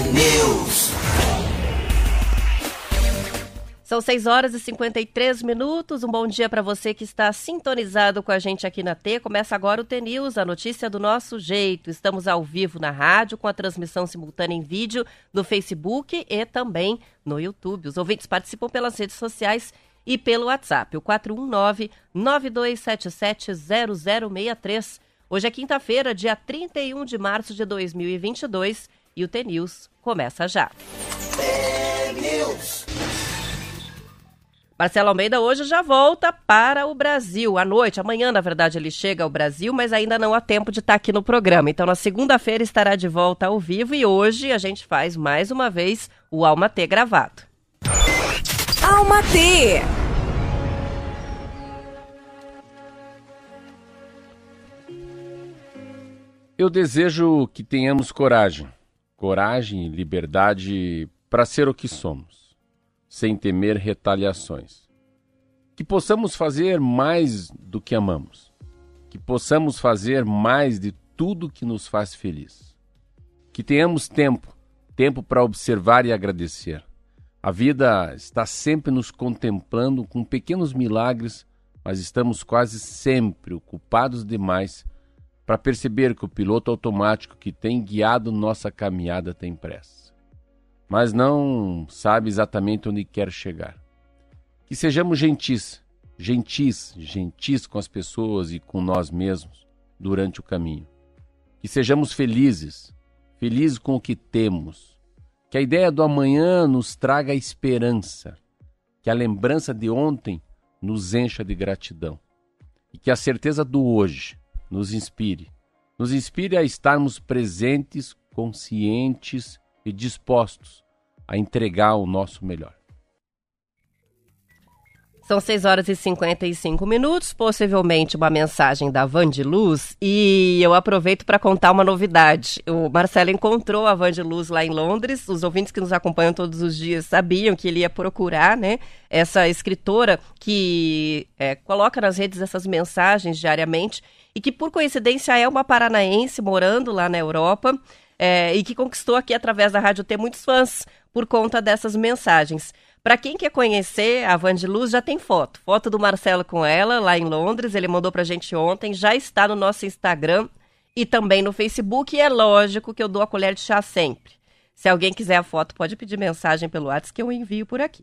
News. São 6 horas e 53 minutos. Um bom dia para você que está sintonizado com a gente aqui na T. Começa agora o T-News, a notícia do nosso jeito. Estamos ao vivo na rádio, com a transmissão simultânea em vídeo no Facebook e também no YouTube. Os ouvintes participam pelas redes sociais e pelo WhatsApp, o 419-9277-0063. Hoje é quinta-feira, dia 31 de março de 2022 e o T-News começa já. T-News. Marcelo Almeida hoje já volta para o Brasil. À noite, amanhã, na verdade, ele chega ao Brasil, mas ainda não há tempo de estar aqui no programa. Então, na segunda-feira estará de volta ao vivo e hoje a gente faz mais uma vez o Alma T gravado. Alma T. Eu desejo que tenhamos coragem, coragem e liberdade para ser o que somos, sem temer retaliações. Que possamos fazer mais do que amamos, que possamos fazer mais de tudo que nos faz feliz. Que tenhamos tempo, tempo para observar e agradecer. A vida está sempre nos contemplando com pequenos milagres, mas estamos quase sempre ocupados demais para perceber que o piloto automático que tem guiado nossa caminhada tem pressa, mas não sabe exatamente onde quer chegar. Que sejamos gentis, gentis, gentis com as pessoas e com nós mesmos durante o caminho. Que sejamos felizes, felizes com o que temos. Que a ideia do amanhã nos traga esperança. Que a lembrança de ontem nos encha de gratidão. E que a certeza do hoje nos inspire. Nos inspire a estarmos presentes, conscientes e dispostos a entregar o nosso melhor. São 6 horas e 55 minutos, possivelmente uma mensagem da Van de Luz, e eu aproveito para contar uma novidade. O Marcelo encontrou a Van de Luz lá em Londres, os ouvintes que nos acompanham todos os dias sabiam que ele ia procurar, né, essa escritora que é, coloca nas redes essas mensagens diariamente, e que por coincidência é uma paranaense morando lá na Europa, é, e que conquistou aqui através da Rádio T muitos fãs por conta dessas mensagens. Para quem quer conhecer a Van de Luz, já tem foto. Foto do Marcelo com ela, lá em Londres. Ele mandou pra gente ontem. Já está no nosso Instagram e também no Facebook. E é lógico que eu dou a colher de chá sempre. Se alguém quiser a foto, pode pedir mensagem pelo WhatsApp que eu envio por aqui.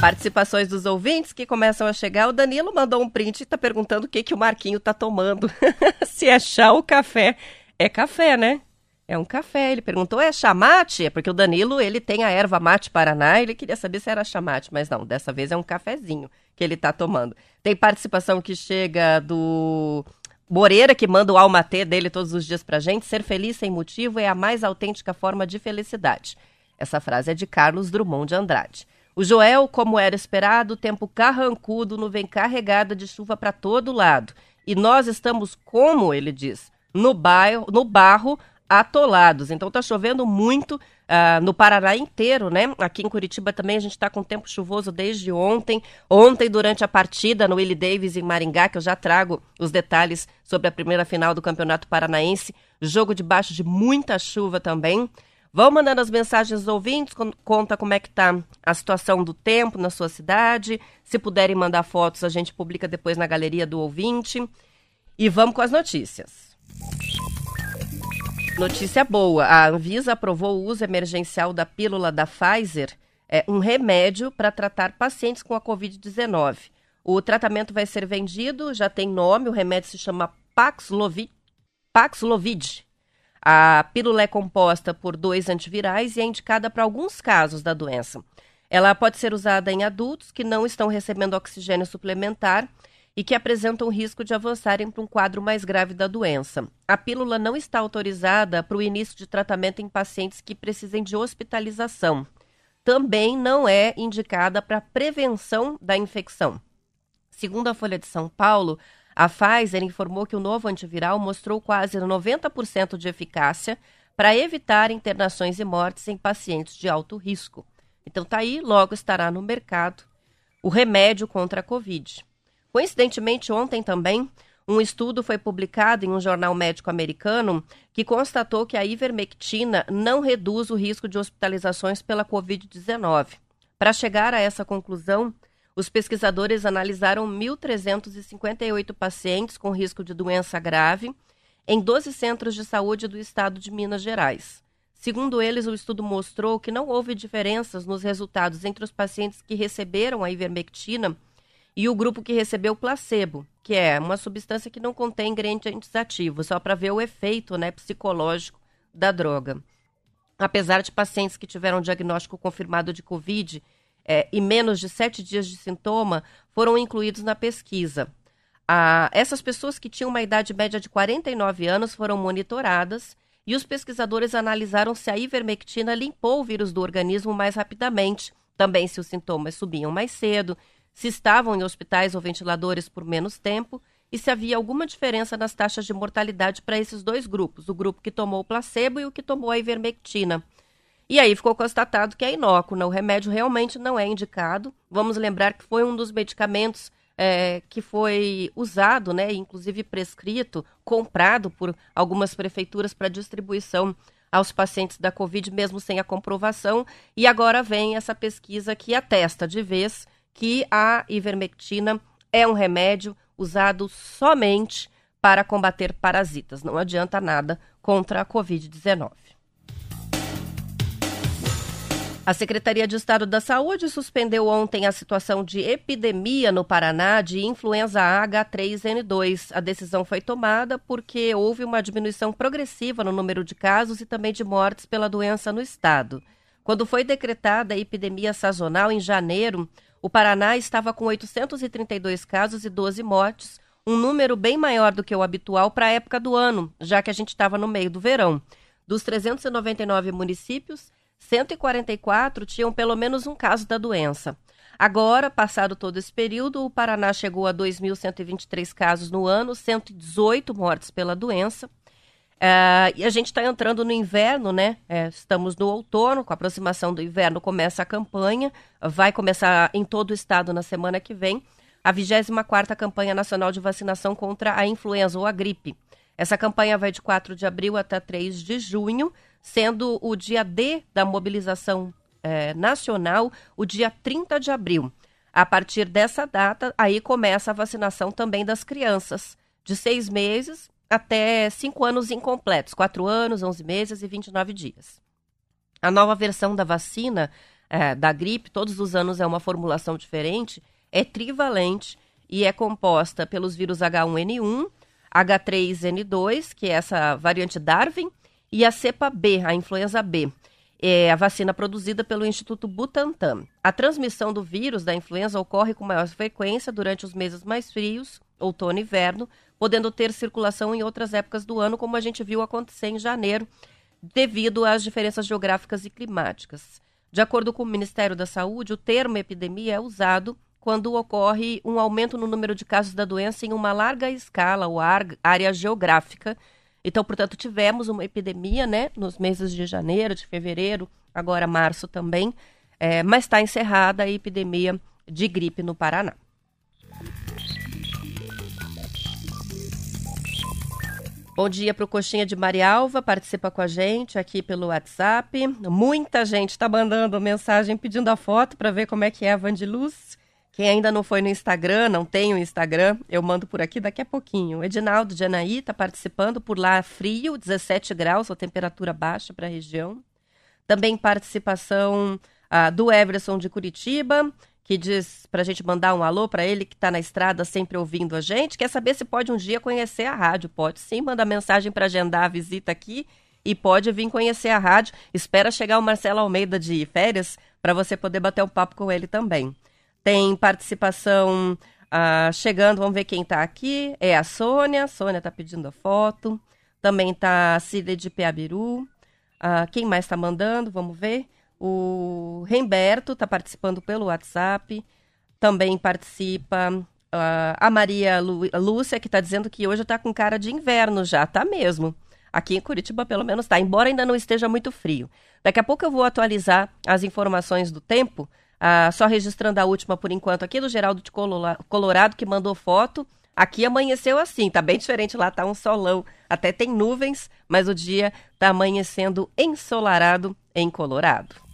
Participações dos ouvintes que começam a chegar. O Danilo mandou um print e está perguntando o que, que o Marquinho está tomando. Se é chá ou café. É café, né? É um café. Ele perguntou, é chamate? É porque o Danilo, ele tem a erva mate Paraná, ele queria saber se era chamate, mas não, dessa vez é um cafezinho que ele está tomando. Tem participação que chega do Moreira, que manda o almatê dele todos os dias pra gente. Ser feliz sem motivo é a mais autêntica forma de felicidade. Essa frase é de Carlos Drummond de Andrade. O Joel, como era esperado, tempo carrancudo, nuvem carregada de chuva para todo lado. E nós estamos, como ele diz, no, bairro, no barro, atolados. Então tá chovendo muito uh, no Paraná inteiro, né? Aqui em Curitiba também a gente está com tempo chuvoso desde ontem. Ontem, durante a partida no Willie Davis em Maringá, que eu já trago os detalhes sobre a primeira final do Campeonato Paranaense, jogo debaixo de muita chuva também. Vão mandando as mensagens dos ouvintes, conta como é que tá a situação do tempo na sua cidade. Se puderem mandar fotos, a gente publica depois na galeria do ouvinte. E vamos com as notícias. Notícia boa: a Anvisa aprovou o uso emergencial da pílula da Pfizer, é um remédio para tratar pacientes com a Covid-19. O tratamento vai ser vendido, já tem nome, o remédio se chama Paxlovid. Paxlovid a pílula é composta por dois antivirais e é indicada para alguns casos da doença. Ela pode ser usada em adultos que não estão recebendo oxigênio suplementar e que apresentam risco de avançarem para um quadro mais grave da doença. A pílula não está autorizada para o início de tratamento em pacientes que precisem de hospitalização. Também não é indicada para prevenção da infecção. Segundo a Folha de São Paulo, a Pfizer informou que o novo antiviral mostrou quase 90% de eficácia para evitar internações e mortes em pacientes de alto risco. Então tá aí, logo estará no mercado o remédio contra a Covid. Coincidentemente, ontem também, Um estudo foi publicado em um jornal médico americano que constatou que a ivermectina não reduz o risco de hospitalizações pela Covid-19. Para chegar a essa conclusão, os pesquisadores analisaram 1.358 pacientes com risco de doença grave em 12 centros de saúde do estado de Minas Gerais. Segundo eles, o estudo mostrou que não houve diferenças nos resultados entre os pacientes que receberam a ivermectina e o grupo que recebeu placebo, que é uma substância que não contém ingredientes ativos, só para ver o efeito né, psicológico da droga. Apesar de pacientes que tiveram diagnóstico confirmado de Covid é, e menos de sete dias de sintoma foram incluídos na pesquisa. Ah, essas pessoas que tinham uma idade média de 49 anos foram monitoradas e os pesquisadores analisaram se a ivermectina limpou o vírus do organismo mais rapidamente, também se os sintomas subiam mais cedo se estavam em hospitais ou ventiladores por menos tempo e se havia alguma diferença nas taxas de mortalidade para esses dois grupos, o grupo que tomou o placebo e o que tomou a ivermectina. E aí ficou constatado que é inócuo, o remédio realmente não é indicado. Vamos lembrar que foi um dos medicamentos é, que foi usado, né, inclusive prescrito, comprado por algumas prefeituras para distribuição aos pacientes da Covid, mesmo sem a comprovação. E agora vem essa pesquisa que atesta de vez que a ivermectina é um remédio usado somente para combater parasitas. Não adianta nada contra a Covid-19. A Secretaria de Estado da Saúde suspendeu ontem a situação de epidemia no Paraná de influenza H3N2. A decisão foi tomada porque houve uma diminuição progressiva no número de casos e também de mortes pela doença no estado. Quando foi decretada a epidemia sazonal em janeiro, o Paraná estava com 832 casos e 12 mortes, um número bem maior do que o habitual para a época do ano, já que a gente estava no meio do verão. Dos 399 municípios, 144 tinham pelo menos um caso da doença. Agora, passado todo esse período, o Paraná chegou a 2.123 casos no ano, 118 mortes pela doença. Uh, e a gente está entrando no inverno, né? É, estamos no outono, com a aproximação do inverno começa a campanha, vai começar em todo o estado na semana que vem, a 24ª Campanha Nacional de Vacinação contra a Influenza ou a Gripe. Essa campanha vai de 4 de abril até 3 de junho, sendo o dia D da mobilização é, nacional o dia 30 de abril. A partir dessa data, aí começa a vacinação também das crianças de seis meses até cinco anos incompletos, quatro anos, 11 meses e 29 dias. A nova versão da vacina é, da gripe, todos os anos é uma formulação diferente, é trivalente e é composta pelos vírus H1N1, H3N2, que é essa variante Darwin, e a cepa B, a influenza B. É a vacina produzida pelo Instituto Butantan. A transmissão do vírus da influenza ocorre com maior frequência durante os meses mais frios, outono e inverno, podendo ter circulação em outras épocas do ano, como a gente viu acontecer em janeiro, devido às diferenças geográficas e climáticas. De acordo com o Ministério da Saúde, o termo epidemia é usado quando ocorre um aumento no número de casos da doença em uma larga escala ou área geográfica. Então, portanto, tivemos uma epidemia né, nos meses de janeiro, de fevereiro, agora março também, é, mas está encerrada a epidemia de gripe no Paraná. Bom dia para o Coxinha de Marialva, participa com a gente aqui pelo WhatsApp. Muita gente está mandando mensagem pedindo a foto para ver como é que é a Vandiluz. Quem ainda não foi no Instagram, não tem o Instagram, eu mando por aqui daqui a pouquinho. Edinaldo de Anaí está participando por lá, frio, 17 graus, a temperatura baixa para a região. Também participação ah, do Everson de Curitiba que diz para a gente mandar um alô para ele que está na estrada sempre ouvindo a gente. Quer saber se pode um dia conhecer a rádio? Pode sim, manda mensagem para agendar a visita aqui e pode vir conhecer a rádio. Espera chegar o Marcelo Almeida de férias para você poder bater um papo com ele também. Tem participação uh, chegando, vamos ver quem está aqui. É a Sônia, Sônia está pedindo a foto. Também está a Cida de Peabiru. Uh, quem mais está mandando? Vamos ver. O Remberto está participando pelo WhatsApp. Também participa uh, a Maria Lu Lúcia, que está dizendo que hoje está com cara de inverno já. Tá mesmo. Aqui em Curitiba, pelo menos, está, embora ainda não esteja muito frio. Daqui a pouco eu vou atualizar as informações do tempo, uh, só registrando a última por enquanto aqui do Geraldo de Colorado, que mandou foto Aqui amanheceu assim, tá bem diferente lá, tá um solão. Até tem nuvens, mas o dia tá amanhecendo ensolarado em Colorado.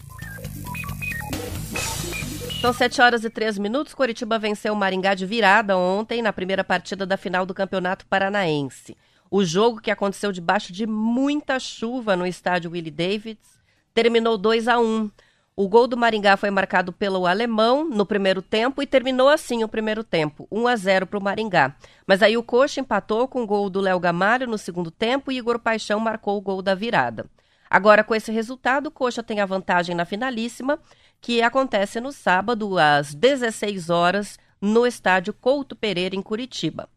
São 7 horas e 3 minutos. Curitiba venceu o Maringá de virada ontem na primeira partida da final do Campeonato Paranaense. O jogo, que aconteceu debaixo de muita chuva no estádio Willie Davids, terminou 2 a 1. O gol do Maringá foi marcado pelo alemão no primeiro tempo e terminou assim o primeiro tempo, 1 a 0 para o Maringá. Mas aí o Coxa empatou com o gol do Léo Gamalho no segundo tempo e Igor Paixão marcou o gol da virada. Agora, com esse resultado, o Coxa tem a vantagem na finalíssima que acontece no sábado, às 16 horas, no estádio Couto Pereira, em Curitiba.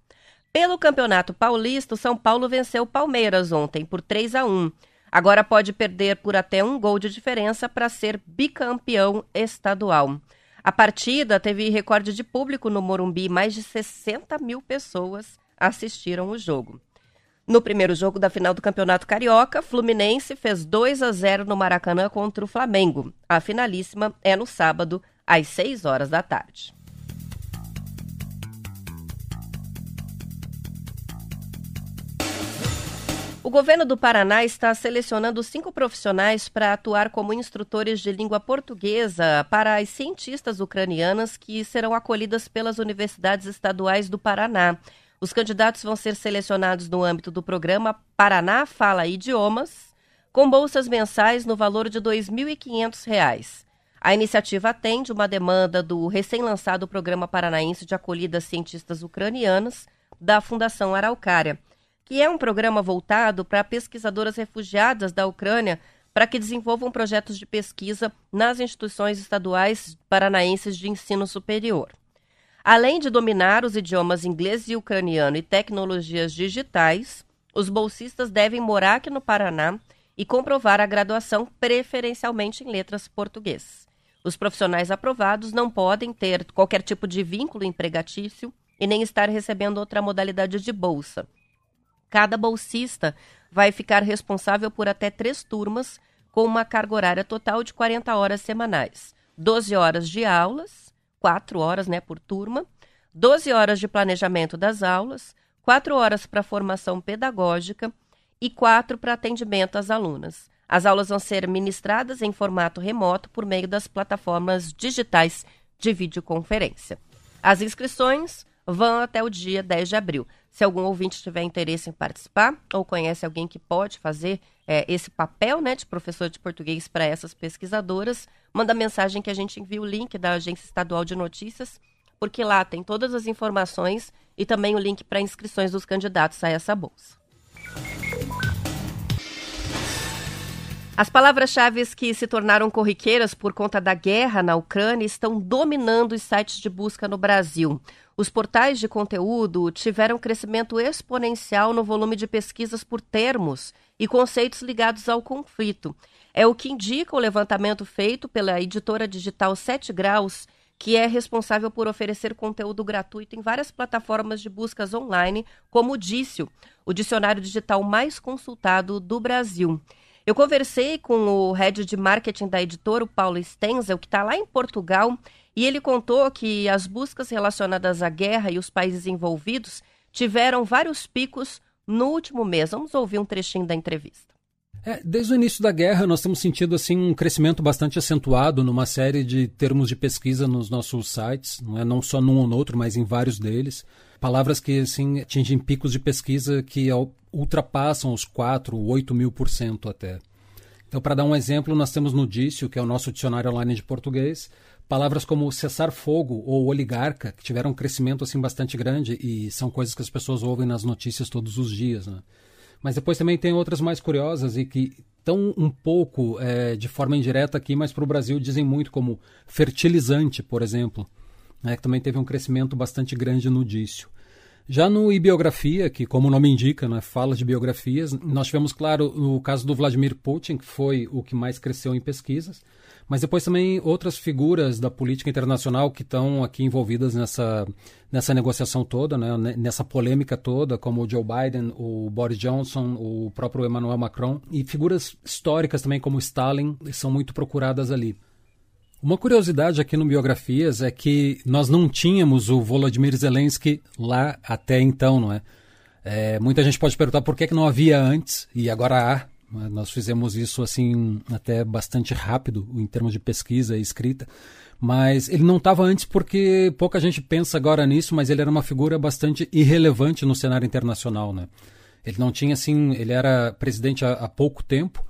Pelo Campeonato Paulista, o São Paulo venceu Palmeiras ontem por 3 a 1. Agora pode perder por até um gol de diferença para ser bicampeão estadual. A partida teve recorde de público no Morumbi, mais de 60 mil pessoas assistiram o jogo. No primeiro jogo da final do Campeonato Carioca, Fluminense fez 2 a 0 no Maracanã contra o Flamengo. A finalíssima é no sábado, às 6 horas da tarde. O governo do Paraná está selecionando cinco profissionais para atuar como instrutores de língua portuguesa para as cientistas ucranianas que serão acolhidas pelas universidades estaduais do Paraná. Os candidatos vão ser selecionados no âmbito do programa Paraná Fala Idiomas, com bolsas mensais no valor de R$ 2.500. A iniciativa atende uma demanda do recém-lançado Programa Paranaense de Acolhida a Cientistas Ucranianas, da Fundação Araucária, que é um programa voltado para pesquisadoras refugiadas da Ucrânia para que desenvolvam projetos de pesquisa nas instituições estaduais paranaenses de ensino superior. Além de dominar os idiomas inglês e ucraniano e tecnologias digitais, os bolsistas devem morar aqui no Paraná e comprovar a graduação preferencialmente em letras português. Os profissionais aprovados não podem ter qualquer tipo de vínculo empregatício e nem estar recebendo outra modalidade de bolsa. Cada bolsista vai ficar responsável por até três turmas, com uma carga horária total de 40 horas semanais, 12 horas de aulas quatro horas né, por turma, 12 horas de planejamento das aulas, quatro horas para formação pedagógica e quatro para atendimento às alunas. As aulas vão ser ministradas em formato remoto por meio das plataformas digitais de videoconferência. As inscrições vão até o dia 10 de abril. Se algum ouvinte tiver interesse em participar ou conhece alguém que pode fazer é, esse papel né, de professor de português para essas pesquisadoras, manda mensagem que a gente envia o link da Agência Estadual de Notícias, porque lá tem todas as informações e também o link para inscrições dos candidatos a essa bolsa. As palavras-chave que se tornaram corriqueiras por conta da guerra na Ucrânia estão dominando os sites de busca no Brasil. Os portais de conteúdo tiveram crescimento exponencial no volume de pesquisas por termos e conceitos ligados ao conflito. É o que indica o levantamento feito pela editora digital 7 Graus, que é responsável por oferecer conteúdo gratuito em várias plataformas de buscas online, como o Dício, o dicionário digital mais consultado do Brasil. Eu conversei com o head de marketing da editora, o Paulo Stenzel, que está lá em Portugal, e ele contou que as buscas relacionadas à guerra e os países envolvidos tiveram vários picos no último mês. Vamos ouvir um trechinho da entrevista. É, desde o início da guerra, nós temos sentido assim um crescimento bastante acentuado numa série de termos de pesquisa nos nossos sites, não é não só num ou no outro, mas em vários deles. Palavras que assim atingem picos de pesquisa que ultrapassam os 4, 8 mil por cento até. Então, para dar um exemplo, nós temos no Dício, que é o nosso dicionário online de português, palavras como cessar fogo ou oligarca, que tiveram um crescimento assim bastante grande e são coisas que as pessoas ouvem nas notícias todos os dias. Né? Mas depois também tem outras mais curiosas e que estão um pouco é, de forma indireta aqui, mas para o Brasil dizem muito, como fertilizante, por exemplo, né, que também teve um crescimento bastante grande no Dício. Já no e-biografia, que como o nome indica, né, fala de biografias, nós tivemos, claro, o caso do Vladimir Putin, que foi o que mais cresceu em pesquisas, mas depois também outras figuras da política internacional que estão aqui envolvidas nessa, nessa negociação toda, né, nessa polêmica toda, como o Joe Biden, o Boris Johnson, o próprio Emmanuel Macron, e figuras históricas também como Stalin são muito procuradas ali. Uma curiosidade aqui no Biografias é que nós não tínhamos o Volodymyr Zelensky lá até então, não é? é muita gente pode perguntar por que, que não havia antes e agora há. Né? Nós fizemos isso assim até bastante rápido em termos de pesquisa e escrita. Mas ele não estava antes porque pouca gente pensa agora nisso, mas ele era uma figura bastante irrelevante no cenário internacional, né? Ele não tinha assim, ele era presidente há, há pouco tempo,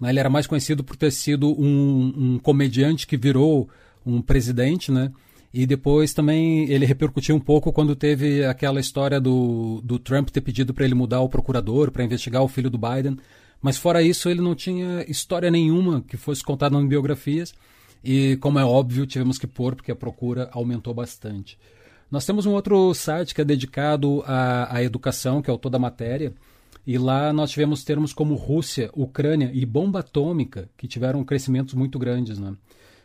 né? ele era mais conhecido por ter sido um, um comediante que virou um presidente, né? E depois também ele repercutiu um pouco quando teve aquela história do, do Trump ter pedido para ele mudar o procurador para investigar o filho do Biden. Mas fora isso, ele não tinha história nenhuma que fosse contada em biografias. E, como é óbvio, tivemos que pôr porque a procura aumentou bastante. Nós temos um outro site que é dedicado à, à educação, que é o Toda Matéria. E lá nós tivemos termos como Rússia, Ucrânia e bomba atômica, que tiveram crescimentos muito grandes. Né?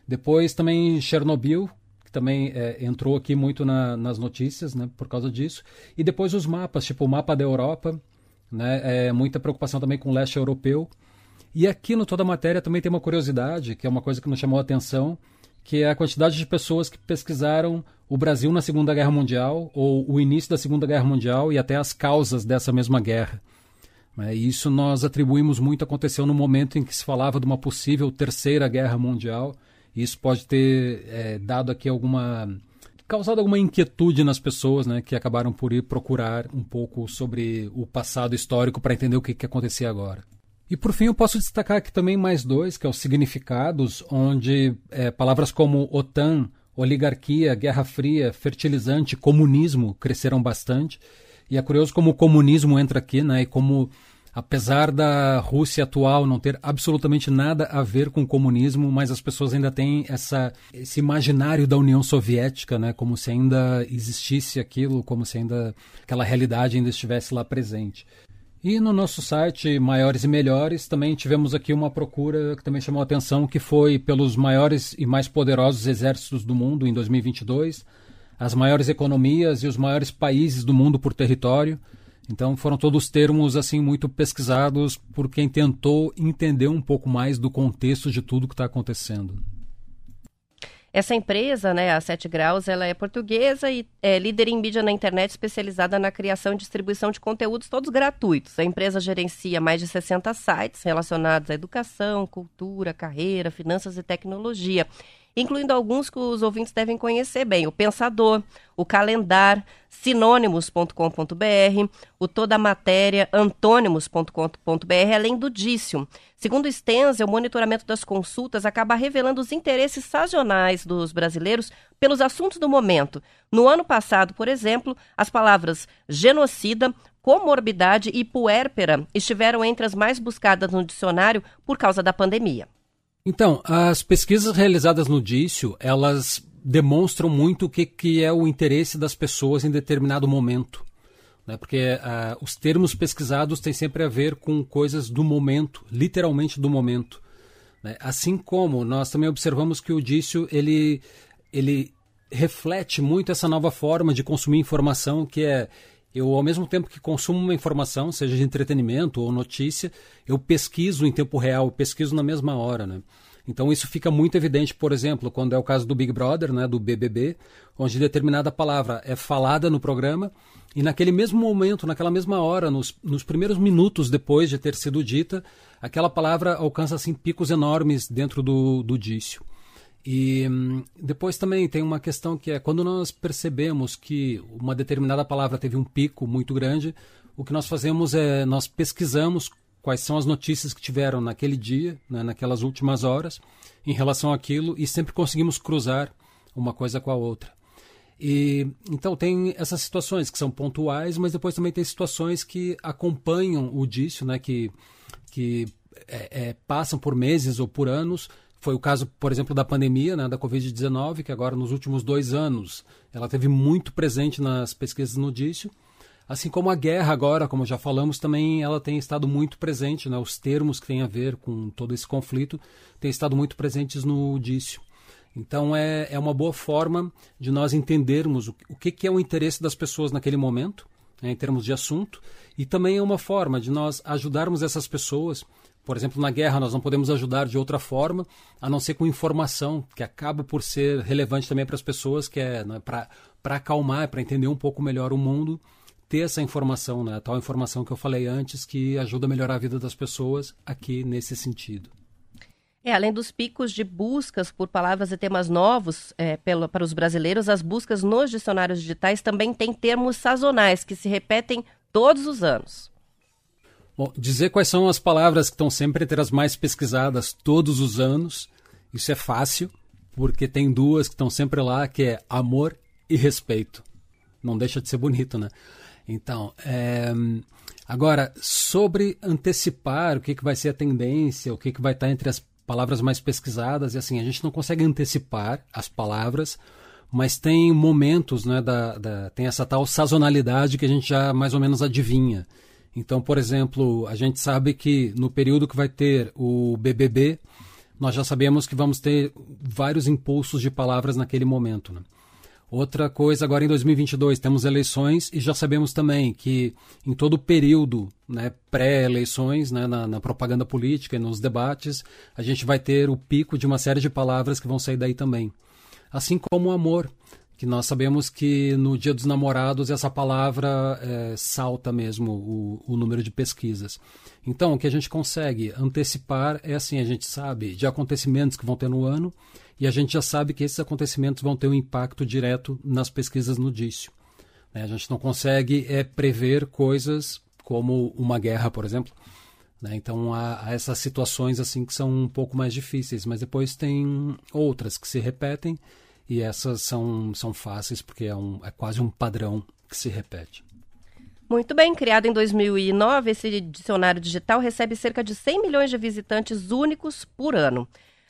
Depois também Chernobyl, que também é, entrou aqui muito na, nas notícias né, por causa disso. E depois os mapas, tipo o mapa da Europa, né, é, muita preocupação também com o leste europeu. E aqui no Toda Matéria também tem uma curiosidade, que é uma coisa que nos chamou a atenção, que é a quantidade de pessoas que pesquisaram o Brasil na Segunda Guerra Mundial, ou o início da Segunda Guerra Mundial e até as causas dessa mesma guerra. É, isso nós atribuímos muito aconteceu no momento em que se falava de uma possível terceira guerra mundial. Isso pode ter é, dado aqui alguma causado alguma inquietude nas pessoas, né, que acabaram por ir procurar um pouco sobre o passado histórico para entender o que, que acontecia agora. E por fim, eu posso destacar aqui também mais dois, que é os significados, onde é, palavras como OTAN, oligarquia, Guerra Fria, fertilizante, comunismo cresceram bastante. E é curioso como o comunismo entra aqui, né? E como, apesar da Rússia atual não ter absolutamente nada a ver com o comunismo, mas as pessoas ainda têm essa, esse imaginário da União Soviética, né? Como se ainda existisse aquilo, como se ainda aquela realidade ainda estivesse lá presente. E no nosso site Maiores e Melhores também tivemos aqui uma procura que também chamou a atenção, que foi pelos maiores e mais poderosos exércitos do mundo em 2022, as maiores economias e os maiores países do mundo por território. Então foram todos termos assim muito pesquisados por quem tentou entender um pouco mais do contexto de tudo que está acontecendo. Essa empresa, né, a 7 Graus, ela é portuguesa e é líder em mídia na internet especializada na criação e distribuição de conteúdos todos gratuitos. A empresa gerencia mais de 60 sites relacionados à educação, cultura, carreira, finanças e tecnologia incluindo alguns que os ouvintes devem conhecer bem: o Pensador, o Calendar, sinônimos.com.br, o Toda Matéria, antônimos.com.br, além do Dício. Segundo Stenzel, o monitoramento das consultas acaba revelando os interesses sazonais dos brasileiros pelos assuntos do momento. No ano passado, por exemplo, as palavras genocida, comorbidade e puérpera estiveram entre as mais buscadas no dicionário por causa da pandemia. Então, as pesquisas realizadas no Dício, elas demonstram muito o que, que é o interesse das pessoas em determinado momento. Né? Porque uh, os termos pesquisados têm sempre a ver com coisas do momento, literalmente do momento. Né? Assim como nós também observamos que o Dício, ele, ele reflete muito essa nova forma de consumir informação, que é eu, ao mesmo tempo que consumo uma informação, seja de entretenimento ou notícia, eu pesquiso em tempo real, pesquiso na mesma hora, né? Então isso fica muito evidente, por exemplo, quando é o caso do Big Brother, né, do BBB, onde determinada palavra é falada no programa e naquele mesmo momento, naquela mesma hora, nos, nos primeiros minutos depois de ter sido dita, aquela palavra alcança assim picos enormes dentro do, do dício. E hum, depois também tem uma questão que é quando nós percebemos que uma determinada palavra teve um pico muito grande, o que nós fazemos é nós pesquisamos quais são as notícias que tiveram naquele dia, né, naquelas últimas horas, em relação àquilo e sempre conseguimos cruzar uma coisa com a outra. E então tem essas situações que são pontuais, mas depois também tem situações que acompanham o dício, né, que que é, é, passam por meses ou por anos foi o caso, por exemplo, da pandemia, né, da Covid-19, que agora nos últimos dois anos ela teve muito presente nas pesquisas no dício. Assim como a guerra agora, como já falamos, também ela tem estado muito presente, né, os termos que têm a ver com todo esse conflito têm estado muito presentes no dício. Então é, é uma boa forma de nós entendermos o, o que, que é o interesse das pessoas naquele momento, né, em termos de assunto, e também é uma forma de nós ajudarmos essas pessoas Por exemplo, na guerra nós não podemos ajudar de outra forma, a não ser com informação, que acaba por ser relevante também para as pessoas, que é né, para acalmar, para entender um pouco melhor o mundo, ter essa informação, né, a tal informação que eu falei antes, que ajuda a melhorar a vida das pessoas aqui nesse sentido. É, além dos picos de buscas por palavras e temas novos é, pelo, para os brasileiros, as buscas nos dicionários digitais também têm termos sazonais que se repetem todos os anos. Bom, dizer quais são as palavras que estão sempre entre as mais pesquisadas todos os anos, isso é fácil, porque tem duas que estão sempre lá, que é amor e respeito. Não deixa de ser bonito, né? Então, é... agora, sobre antecipar o que, que vai ser a tendência, o que, que vai estar entre as palavras mais pesquisadas, e assim, a gente não consegue antecipar as palavras, mas tem momentos, né, da, da, tem essa tal sazonalidade que a gente já mais ou menos adivinha. Então, por exemplo, a gente sabe que no período que vai ter o BBB, nós já sabemos que vamos ter vários impulsos de palavras naquele momento. Né? Outra coisa, agora em 2022 temos eleições e já sabemos também que em todo o período né, pré-eleições, né, na, na, propaganda política e nos debates, a gente vai ter o pico de uma série de palavras que vão sair daí também. Assim como o amor, que nós sabemos que no Dia dos Namorados essa palavra é, salta mesmo o, o número de pesquisas. Então, o que a gente consegue antecipar é assim: a gente sabe de acontecimentos que vão ter no ano e a gente já sabe que esses acontecimentos vão ter um impacto direto nas pesquisas no dício. Né? A gente não consegue é, prever coisas como uma guerra, por exemplo. Né? Então há, há, essas situações assim que são um pouco mais difíceis, mas depois tem outras que se repetem e essas são, são fáceis porque é, um, é quase um padrão que se repete. Muito bem, criado em 2009, esse dicionário digital recebe cerca de 100 milhões de visitantes únicos por ano.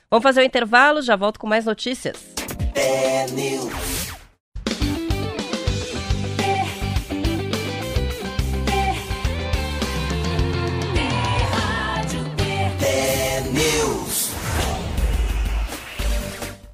Vamos fazer o um intervalo, já volto com mais notícias. É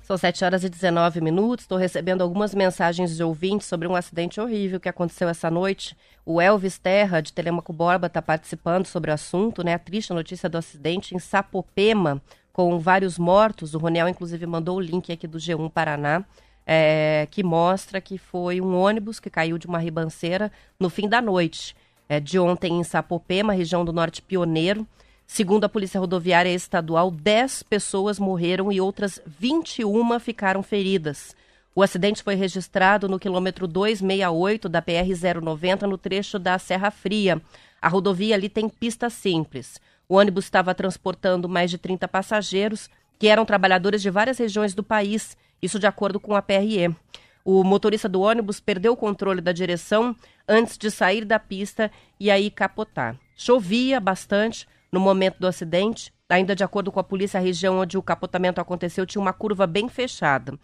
São 7 horas e 19 minutos. Estou recebendo algumas mensagens de ouvintes sobre um acidente horrível que aconteceu essa noite. O Elvis Terra, de Telemaco Borba, está participando sobre o assunto, né? A triste notícia do acidente em Sapopema, com vários mortos. O Roniel, inclusive, mandou o link aqui do G1 Paraná, é, que mostra que foi um ônibus que caiu de uma ribanceira no fim da noite. É, de ontem em Sapopema, região do Norte Pioneiro. Segundo a Polícia Rodoviária Estadual, 10 pessoas morreram e outras 21 ficaram feridas. O acidente foi registrado no quilômetro 268 da PR-090, no trecho da Serra Fria. A rodovia ali tem pista simples. O ônibus estava transportando mais de 30 passageiros, que eram trabalhadores de várias regiões do país, isso de acordo com a PRE. O motorista do ônibus perdeu o controle da direção antes de sair da pista e aí capotar. Chovia bastante no momento do acidente. Ainda de acordo com a polícia, a região onde o capotamento aconteceu tinha uma curva bem fechada.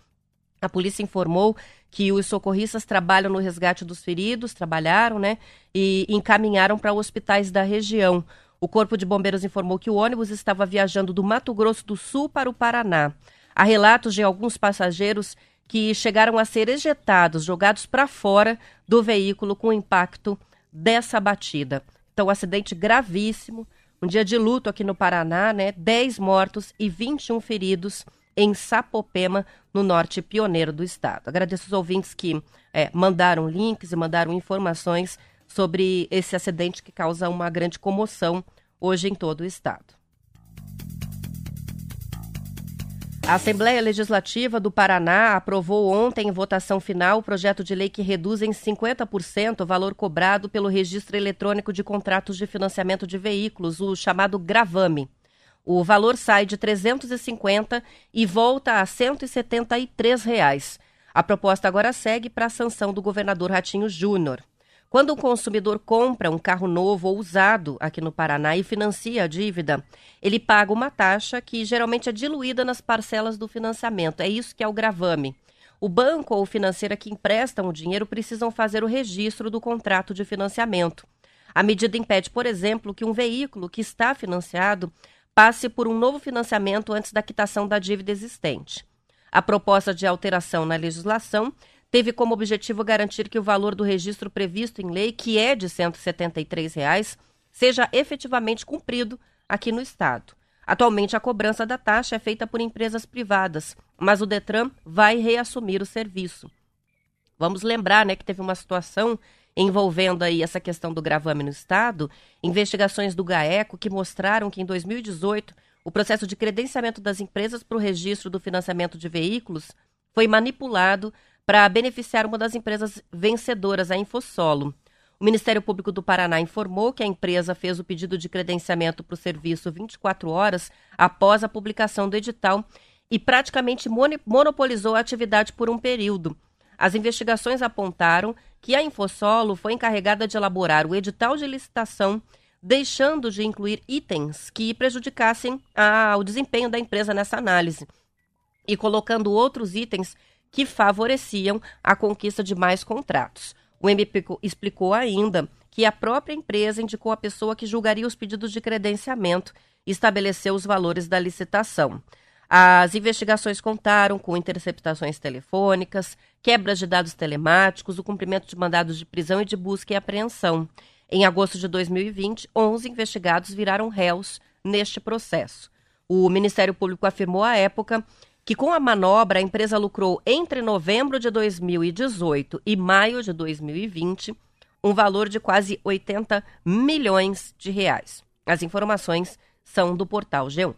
A polícia informou que os socorristas trabalham no resgate dos feridos, trabalharam, né, e encaminharam para hospitais da região. O Corpo de Bombeiros informou que o ônibus estava viajando do Mato Grosso do Sul para o Paraná. Há relatos de alguns passageiros que chegaram a ser ejetados, jogados para fora do veículo com o impacto dessa batida. Então, um acidente gravíssimo, um dia de luto aqui no Paraná, né? 10 mortos e 21 feridos em Sapopema, no norte pioneiro do estado. Agradeço os ouvintes que é, mandaram links e mandaram informações sobre esse acidente que causa uma grande comoção hoje em todo o estado. A Assembleia Legislativa do Paraná aprovou ontem em votação final o projeto de lei que reduz em 50% o valor cobrado pelo Registro Eletrônico de Contratos de Financiamento de Veículos, o chamado Gravame. O valor sai de 350 e volta a 173 reais. A proposta agora segue para a sanção do governador Ratinho Júnior. Quando um consumidor compra um carro novo ou usado aqui no Paraná e financia a dívida, ele paga uma taxa que geralmente é diluída nas parcelas do financiamento. É isso que é o gravame. O banco ou financeira que emprestam o dinheiro precisam fazer o registro do contrato de financiamento. A medida impede, por exemplo, que um veículo que está financiado passe por um novo financiamento antes da quitação da dívida existente. A proposta de alteração na legislação teve como objetivo garantir que o valor do registro previsto em lei, que é de 173 reais, seja efetivamente cumprido aqui no estado. Atualmente, a cobrança da taxa é feita por empresas privadas, mas o Detran vai reassumir o serviço. Vamos lembrar né, que teve uma situação envolvendo aí essa questão do gravame no Estado, investigações do GAECO que mostraram que em 2018 o processo de credenciamento das empresas para o registro do financiamento de veículos foi manipulado para beneficiar uma das empresas vencedoras, a Infosolo. O Ministério Público do Paraná informou que a empresa fez o pedido de credenciamento para o serviço 24 horas após a publicação do edital e praticamente monopolizou a atividade por um período. As investigações apontaram que a Infosolo foi encarregada de elaborar o edital de licitação, deixando de incluir itens que prejudicassem a, o desempenho da empresa nessa análise e colocando outros itens que favoreciam a conquista de mais contratos. O MP explicou ainda que a própria empresa indicou a pessoa que julgaria os pedidos de credenciamento e estabeleceu os valores da licitação. As investigações contaram com interceptações telefônicas, quebras de dados telemáticos, o cumprimento de mandados de prisão e de busca e apreensão. Em agosto de 2020, 11 investigados viraram réus neste processo. O Ministério Público afirmou à época que com a manobra a empresa lucrou entre novembro de 2018 e maio de 2020 um valor de quase 80 milhões de reais. As informações são do portal G1.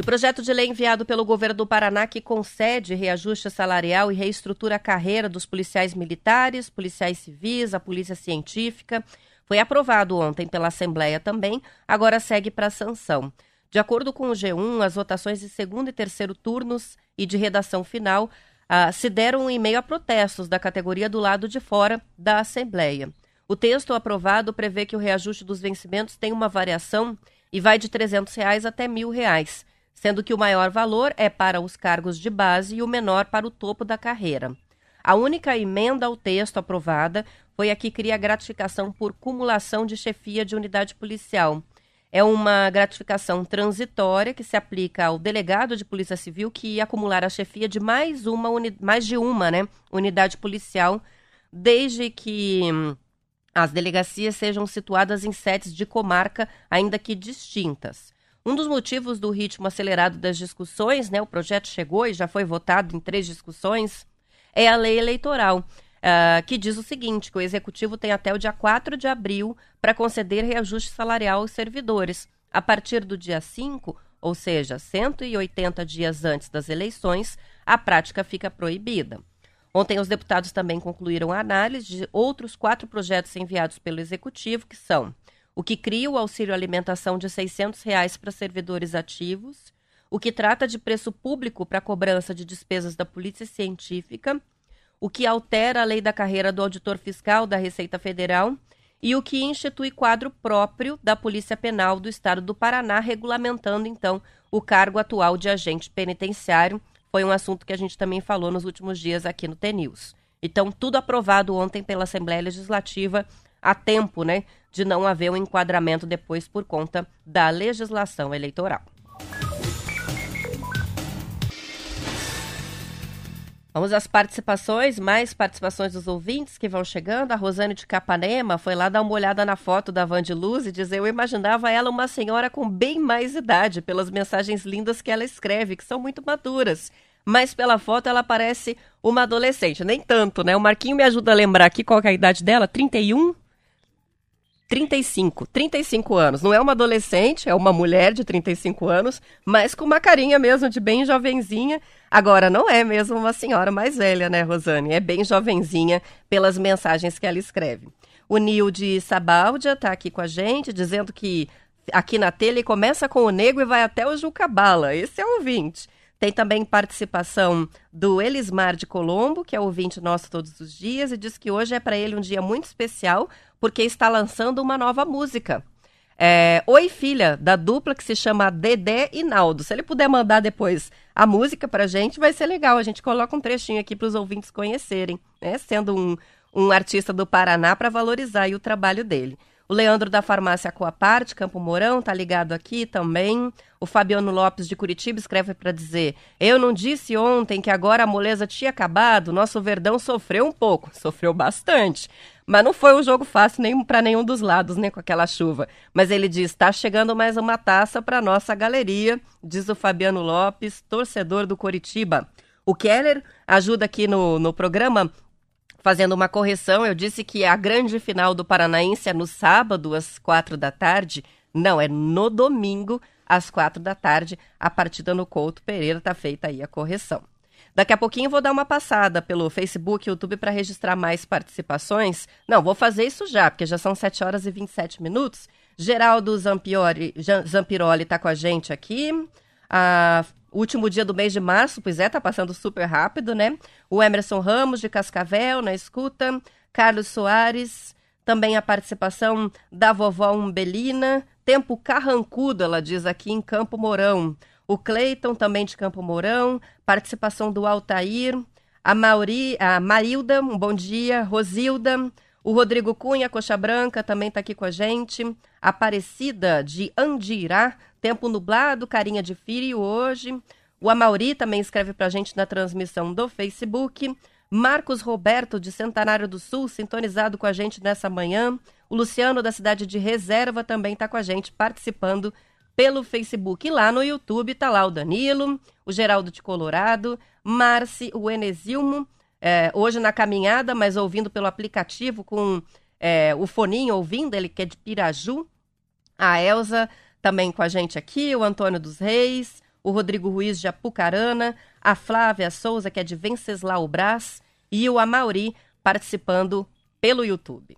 O projeto de lei enviado pelo governo do Paraná que concede reajuste salarial e reestrutura a carreira dos policiais militares, policiais civis, a polícia científica, foi aprovado ontem pela Assembleia também, agora segue para sanção. De acordo com o G1, as votações de segundo e terceiro turnos e de redação final ah, se deram em meio a protestos da categoria do lado de fora da Assembleia. O texto aprovado prevê que o reajuste dos vencimentos tem uma variação e vai de 300 reais até R$ 1.000 sendo que o maior valor é para os cargos de base e o menor para o topo da carreira. A única emenda ao texto aprovada foi a que cria a gratificação por cumulação de chefia de unidade policial. É uma gratificação transitória que se aplica ao delegado de Polícia Civil que acumular a chefia de mais uma mais de uma, né, unidade policial, desde que hum, as delegacias sejam situadas em setes de comarca, ainda que distintas. Um dos motivos do ritmo acelerado das discussões, né, o projeto chegou e já foi votado em três discussões, é a lei eleitoral, uh, que diz o seguinte: que o executivo tem até o dia 4 de abril para conceder reajuste salarial aos servidores. A partir do dia 5, ou seja, 180 dias antes das eleições, a prática fica proibida. Ontem, os deputados também concluíram a análise de outros quatro projetos enviados pelo Executivo, que são o que cria o auxílio alimentação de 600 reais para servidores ativos, o que trata de preço público para cobrança de despesas da Polícia Científica, o que altera a lei da carreira do auditor fiscal da Receita Federal e o que institui quadro próprio da Polícia Penal do Estado do Paraná, regulamentando então o cargo atual de agente penitenciário. Foi um assunto que a gente também falou nos últimos dias aqui no TNews. Então, tudo aprovado ontem pela Assembleia Legislativa a tempo, né, de não haver um enquadramento depois por conta da legislação eleitoral. Vamos às participações, mais participações dos ouvintes que vão chegando. A Rosane de Capanema foi lá dar uma olhada na foto da Van de Luz e dizer: Eu imaginava ela uma senhora com bem mais idade, pelas mensagens lindas que ela escreve, que são muito maduras. Mas pela foto ela parece uma adolescente, nem tanto, né? O Marquinho me ajuda a lembrar aqui qual é a idade dela: 31? 35, 35 anos. Não é uma adolescente, é uma mulher de 35 anos, mas com uma carinha mesmo de bem jovenzinha. Agora, não é mesmo uma senhora mais velha, né, Rosane? É bem jovenzinha pelas mensagens que ela escreve. O Nil de Sabáudia está aqui com a gente, dizendo que aqui na ele começa com o Nego e vai até o Jucabala. Esse é o ouvinte. Tem também participação do Elismar de Colombo, que é ouvinte nosso todos os dias, e diz que hoje é para ele um dia muito especial, porque está lançando uma nova música. É, Oi Filha, da dupla que se chama Dedé e Naldo. Se ele puder mandar depois a música para a gente, vai ser legal. A gente coloca um trechinho aqui para os ouvintes conhecerem, né? Sendo um, um artista do Paraná para valorizar o trabalho dele. O Leandro da Farmácia Coaparte, Campo Mourão, tá ligado aqui também. O Fabiano Lopes de Curitiba escreve para dizer: Eu não disse ontem que agora a moleza tinha acabado. Nosso Verdão sofreu um pouco, sofreu bastante. Mas não foi um jogo fácil nem para nenhum dos lados, nem com aquela chuva. Mas ele diz: está chegando mais uma taça para nossa galeria, diz o Fabiano Lopes, torcedor do Curitiba. O Keller ajuda aqui no, no programa fazendo uma correção, eu disse que a grande final do Paranaense é no sábado, às quatro da tarde. Não, é no domingo, às quatro da tarde. A partida no Couto Pereira está feita aí a correção. Daqui a pouquinho vou dar uma passada pelo Facebook e YouTube para registrar mais participações. Não, vou fazer isso já, porque já são 7 horas e 27 minutos. Geraldo Zampiori, Zampiroli está com a gente aqui. A último dia do mês de março, pois é, tá passando super rápido, né? O Emerson Ramos, de Cascavel, na escuta. Carlos Soares, também a participação da vovó Umbelina. Tempo carrancudo, ela diz aqui em Campo Mourão. O Cleiton, também de Campo Mourão. Participação do Altair. A, Mauri, a Marilda, um bom dia. Rosilda. O Rodrigo Cunha, Coxa Branca, também está aqui com a gente. Aparecida de Andirá, tempo nublado, carinha de frio hoje. O Amauri também escreve para a gente na transmissão do Facebook. Marcos Roberto, de Centenário do Sul, sintonizado com a gente nessa manhã. O Luciano, da cidade de Reserva, também está com a gente, participando pelo Facebook. E lá no YouTube está lá o Danilo, o Geraldo de Colorado, Marci, o Enesilmo, é, hoje na caminhada, mas ouvindo pelo aplicativo com é, o foninho ouvindo, ele que é de Piraju. A Elza também com a gente aqui, o Antônio dos Reis, o Rodrigo Ruiz de Apucarana, a Flávia Souza, que é de Venceslau Brás, e o Amauri participando pelo YouTube.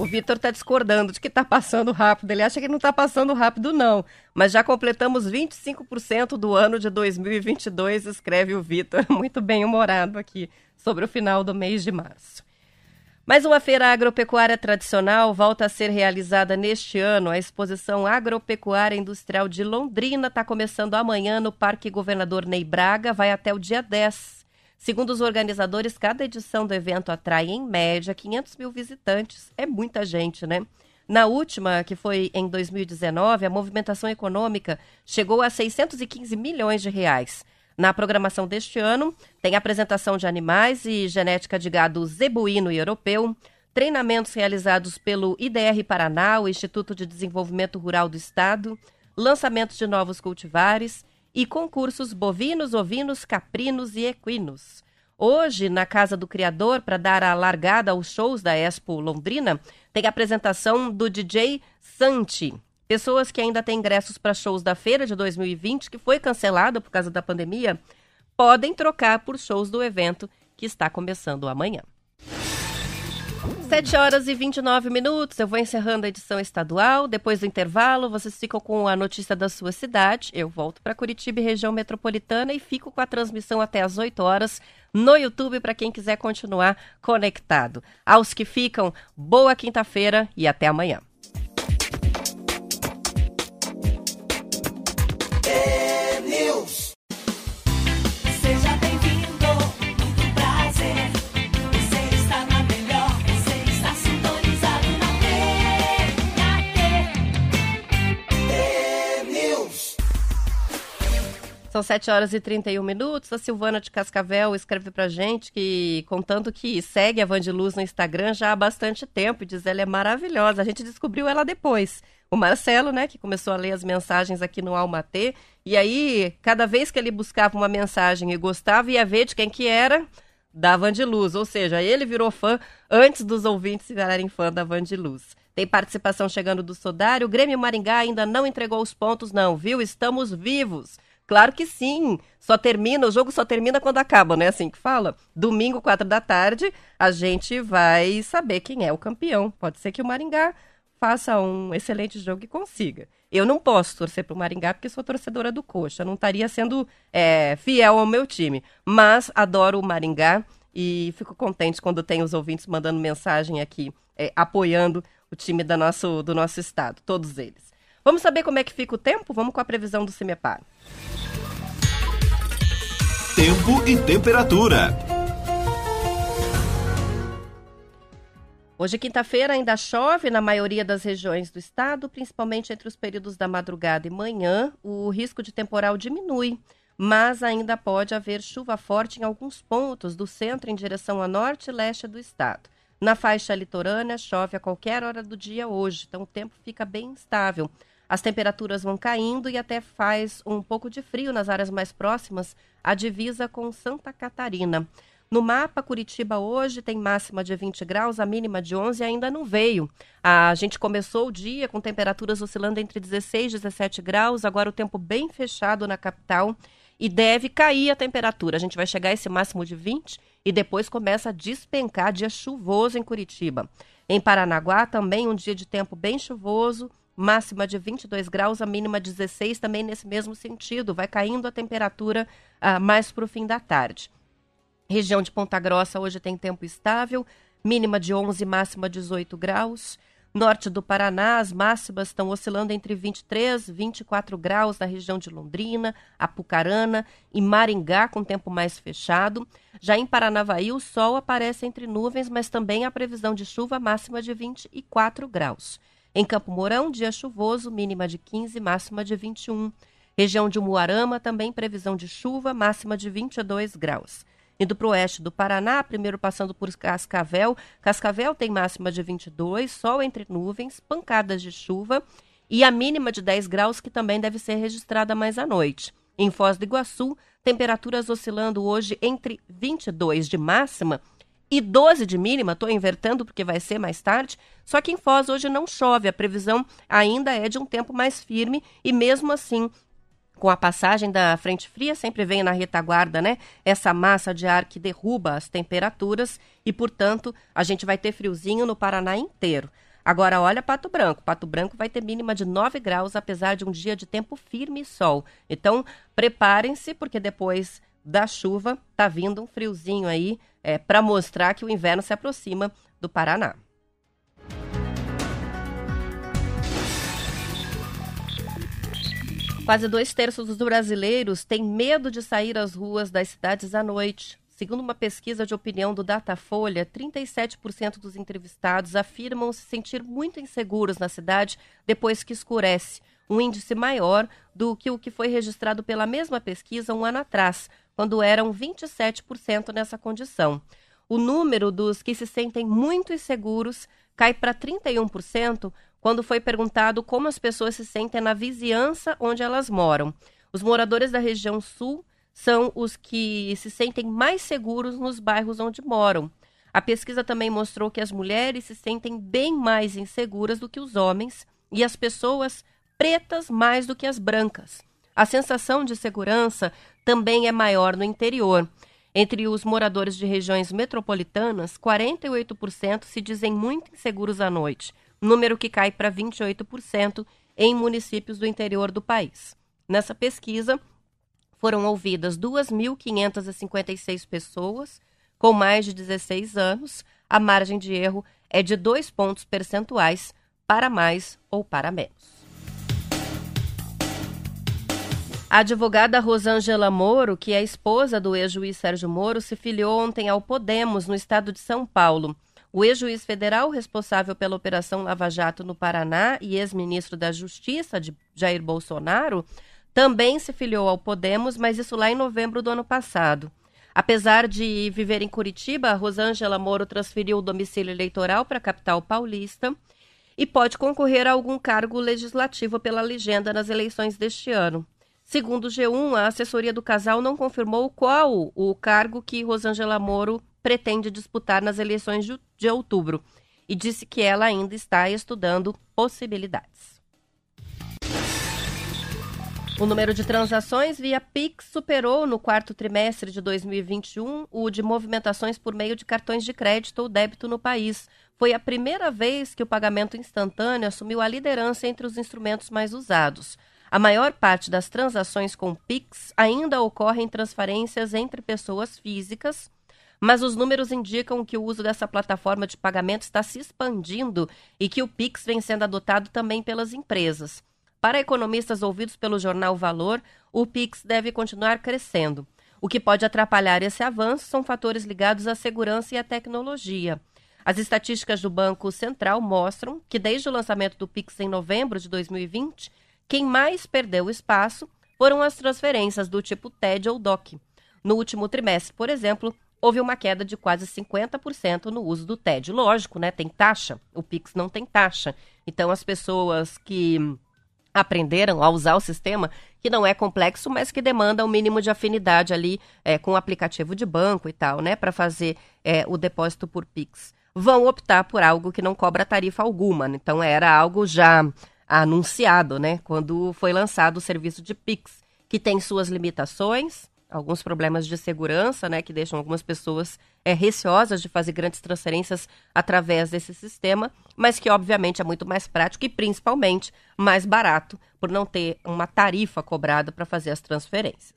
O Vitor está discordando de que está passando rápido. Ele acha que não está passando rápido, não. Mas já completamos 25% do ano de 2022, escreve o Vitor, muito bem humorado aqui, sobre o final do mês de março. Mais uma feira agropecuária tradicional volta a ser realizada neste ano. A exposição Agropecuária Industrial de Londrina está começando amanhã no Parque Governador Ney Braga, vai até o dia 10. Segundo os organizadores, cada edição do evento atrai, em média, 500 mil visitantes. É muita gente, né? Na última, que foi em 2019, a movimentação econômica chegou a 615 milhões de reais. Na programação deste ano, tem apresentação de animais e genética de gado zebuíno e europeu, treinamentos realizados pelo IDR Paraná, o Instituto de Desenvolvimento Rural do Estado, lançamentos de novos cultivares e concursos bovinos, ovinos, caprinos e equinos. Hoje, na Casa do Criador, para dar a largada aos shows da Expo Londrina, tem a apresentação do DJ Santi. Pessoas que ainda têm ingressos para shows da feira de 2020, que foi cancelada por causa da pandemia, podem trocar por shows do evento que está começando amanhã. 7 horas e 29 minutos. Eu vou encerrando a edição estadual. Depois do intervalo, vocês ficam com a notícia da sua cidade. Eu volto para Curitiba e região metropolitana e fico com a transmissão até às 8 horas no YouTube para quem quiser continuar conectado. Aos que ficam, boa quinta-feira e até amanhã. São 7 horas e 31 minutos. A Silvana de Cascavel escreve pra gente que, contando que segue a Vandiluz no Instagram já há bastante tempo, e diz ela é maravilhosa. A gente descobriu ela depois. O Marcelo, né, que começou a ler as mensagens aqui no Almatê, e aí, cada vez que ele buscava uma mensagem e gostava, ia ver de quem que era, da Vandiluz. Ou seja, ele virou fã antes dos ouvintes virarem fã da Vandiluz. Tem participação chegando do Sodário. O Grêmio Maringá ainda não entregou os pontos, não, viu? Estamos vivos. Claro que sim. Só termina, o jogo só termina quando acaba, né? Assim que fala. Domingo, quatro da tarde, a gente vai saber quem é o campeão. Pode ser que o Maringá faça um excelente jogo e consiga. Eu não posso torcer para o Maringá porque sou torcedora do Coxa. Não estaria sendo é, fiel ao meu time. Mas adoro o Maringá e fico contente quando tem os ouvintes mandando mensagem aqui, é, apoiando o time da nosso, do nosso estado, todos eles. Vamos saber como é que fica o tempo? Vamos com a previsão do CIMEPAR. Tempo e temperatura. Hoje, quinta-feira, ainda chove na maioria das regiões do estado, principalmente entre os períodos da madrugada e manhã. O risco de temporal diminui, mas ainda pode haver chuva forte em alguns pontos do centro em direção a norte e leste do estado. Na faixa litorânea, chove a qualquer hora do dia hoje, então o tempo fica bem instável. As temperaturas vão caindo e até faz um pouco de frio nas áreas mais próximas à divisa com Santa Catarina. No mapa, Curitiba hoje tem máxima de 20 graus, a mínima de 11 ainda não veio. A gente começou o dia com temperaturas oscilando entre 16 e 17 graus, agora o tempo bem fechado na capital e deve cair a temperatura. A gente vai chegar a esse máximo de 20 e depois começa a despencar dia chuvoso em Curitiba. Em Paranaguá também um dia de tempo bem chuvoso, máxima de 22 graus, a mínima 16 também nesse mesmo sentido, vai caindo a temperatura ah, mais para o fim da tarde. Região de Ponta Grossa hoje tem tempo estável, mínima de 11, máxima 18 graus. Norte do Paraná, as máximas estão oscilando entre 23 e 24 graus na região de Londrina, Apucarana e Maringá, com tempo mais fechado. Já em Paranavaí, o sol aparece entre nuvens, mas também há previsão de chuva máxima de 24 graus. Em Campo Mourão, dia chuvoso, mínima de 15, máxima de 21. Região de Umuarama, também previsão de chuva, máxima de 22 graus. Indo para o oeste do Paraná, primeiro passando por Cascavel. Cascavel tem máxima de 22, sol entre nuvens, pancadas de chuva e a mínima de 10 graus, que também deve ser registrada mais à noite. Em Foz do Iguaçu, temperaturas oscilando hoje entre 22 de máxima e 12 de mínima, estou invertendo porque vai ser mais tarde, só que em Foz hoje não chove, a previsão ainda é de um tempo mais firme e mesmo assim com a passagem da frente fria, sempre vem na retaguarda, né? Essa massa de ar que derruba as temperaturas e, portanto, a gente vai ter friozinho no Paraná inteiro. Agora, olha Pato Branco. Pato Branco vai ter mínima de 9 graus, apesar de um dia de tempo firme e sol. Então, preparem-se, porque depois da chuva tá vindo um friozinho aí é, para mostrar que o inverno se aproxima do Paraná. Quase dois terços dos brasileiros têm medo de sair às ruas das cidades à noite. Segundo uma pesquisa de opinião do Datafolha, 37% dos entrevistados afirmam se sentir muito inseguros na cidade depois que escurece, um índice maior do que o que foi registrado pela mesma pesquisa um ano atrás, quando eram 27% nessa condição. O número dos que se sentem muito inseguros cai para 31%, quando foi perguntado como as pessoas se sentem na vizinhança onde elas moram. Os moradores da região sul são os que se sentem mais seguros nos bairros onde moram. A pesquisa também mostrou que as mulheres se sentem bem mais inseguras do que os homens e as pessoas pretas mais do que as brancas. A sensação de segurança também é maior no interior. Entre os moradores de regiões metropolitanas, 48% se dizem muito inseguros à noite, número que cai para 28% em municípios do interior do país. Nessa pesquisa, foram ouvidas 2.556 pessoas com mais de 16 anos. A margem de erro é de dois pontos percentuais para mais ou para menos. A advogada Rosângela Moro, que é esposa do ex-juiz Sérgio Moro, se filiou ontem ao Podemos, no estado de São Paulo. O ex-juiz federal responsável pela Operação Lava Jato no Paraná e ex-ministro da Justiça Jair Bolsonaro também se filiou ao Podemos, mas isso lá em novembro do ano passado. Apesar de viver em Curitiba, Rosângela Moro transferiu o domicílio eleitoral para a capital paulista e pode concorrer a algum cargo legislativo pela legenda nas eleições deste ano. Segundo o G1, a assessoria do casal não confirmou qual o cargo que Rosângela Moro pretende disputar nas eleições de outubro e disse que ela ainda está estudando possibilidades. O número de transações via Pix superou no quarto trimestre de 2021 o de movimentações por meio de cartões de crédito ou débito no país. Foi a primeira vez que o pagamento instantâneo assumiu a liderança entre os instrumentos mais usados. A maior parte das transações com Pix ainda ocorre em transferências entre pessoas físicas mas os números indicam que o uso dessa plataforma de pagamento está se expandindo e que o Pix vem sendo adotado também pelas empresas. Para economistas ouvidos pelo jornal Valor, o Pix deve continuar crescendo. O que pode atrapalhar esse avanço são fatores ligados à segurança e à tecnologia. As estatísticas do Banco Central mostram que desde o lançamento do Pix em novembro de 2020, quem mais perdeu espaço foram as transferências do tipo TED ou DOC. No último trimestre, por exemplo, houve uma queda de quase 50% no uso do TED. Lógico, né? Tem taxa. O Pix não tem taxa. Então, as pessoas que aprenderam a usar o sistema, que não é complexo, mas que demanda um mínimo de afinidade ali é, com o aplicativo de banco e tal, né? Para fazer é, o depósito por Pix. Vão optar por algo que não cobra tarifa alguma. Então, era algo já anunciado, né? Quando foi lançado o serviço de Pix, que tem suas limitações, alguns problemas de segurança, né, que deixam algumas pessoas é, receosas de fazer grandes transferências através desse sistema, mas que obviamente é muito mais prático e principalmente mais barato por não ter uma tarifa cobrada para fazer as transferências.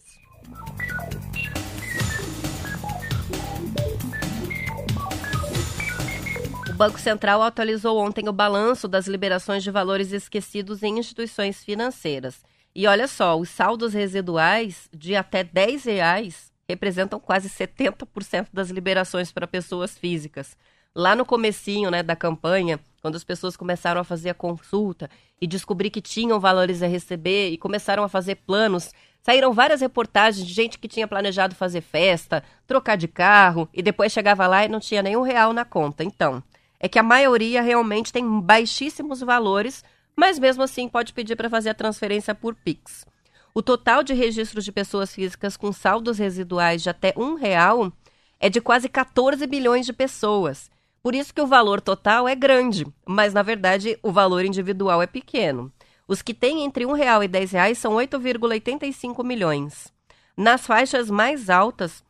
Banco Central atualizou ontem o balanço das liberações de valores esquecidos em instituições financeiras. E olha só, os saldos residuais de até 10 reais representam quase 70% das liberações para pessoas físicas. Lá no comecinho né, da campanha, quando as pessoas começaram a fazer a consulta e descobrir que tinham valores a receber e começaram a fazer planos, saíram várias reportagens de gente que tinha planejado fazer festa, trocar de carro e depois chegava lá e não tinha nenhum real na conta. Então, é que a maioria realmente tem baixíssimos valores mas mesmo assim pode pedir para fazer a transferência por Pix. O total de registros de pessoas físicas com saldos residuais de até um real é de quase 14 bilhões de pessoas. Por isso que o valor total é grande, mas na verdade o valor individual é pequeno. Os que têm entre um real e dez reais são 8,85 milhões. Nas faixas mais altas,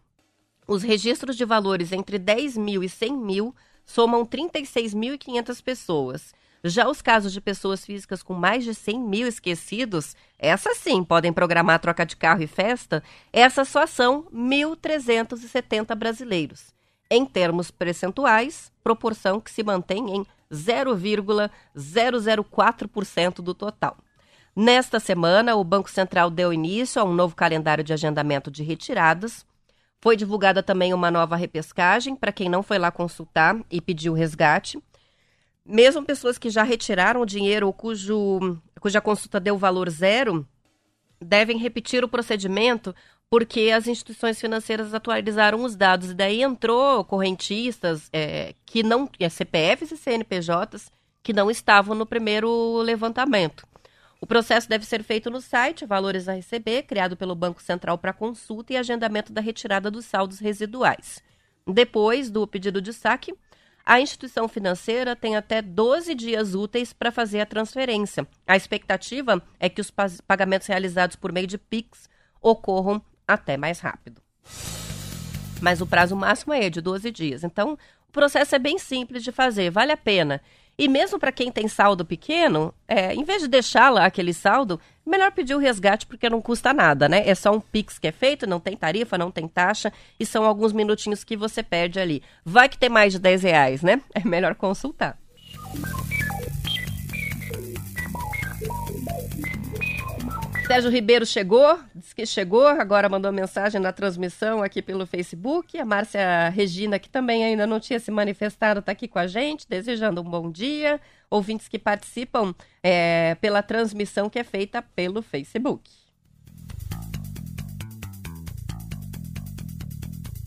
os registros de valores entre 10 mil e 100 mil somam 36.500 pessoas. Já os casos de pessoas físicas com mais de 100 mil esquecidos, essas sim podem programar troca de carro e festa, essas só são 1.370 brasileiros. Em termos percentuais, proporção que se mantém em 0,004% do total. Nesta semana, o Banco Central deu início a um novo calendário de agendamento de retiradas. Foi divulgada também uma nova repescagem para quem não foi lá consultar e pediu resgate. Mesmo pessoas que já retiraram o dinheiro ou cujo, cuja consulta deu valor zero, devem repetir o procedimento porque as instituições financeiras atualizaram os dados e daí entrou correntistas é, que não, é, CPFs e CNPJs que não estavam no primeiro levantamento. O processo deve ser feito no site Valores a Receber, criado pelo Banco Central para consulta e agendamento da retirada dos saldos residuais. Depois do pedido de saque, a instituição financeira tem até 12 dias úteis para fazer a transferência. A expectativa é que os pagamentos realizados por meio de PIX ocorram até mais rápido. Mas o prazo máximo é de 12 dias. Então, o processo é bem simples de fazer, vale a pena. E mesmo para quem tem saldo pequeno, é, em vez de deixar lá aquele saldo, melhor pedir o resgate porque não custa nada, né? É só um Pix que é feito, não tem tarifa, não tem taxa e são alguns minutinhos que você perde ali. Vai que tem mais de 10 reais, né? É melhor consultar. Sérgio Ribeiro chegou, disse que chegou, agora mandou mensagem na transmissão aqui pelo Facebook. A Márcia Regina, que também ainda não tinha se manifestado, está aqui com a gente, desejando um bom dia. Ouvintes que participam é, pela transmissão que é feita pelo Facebook.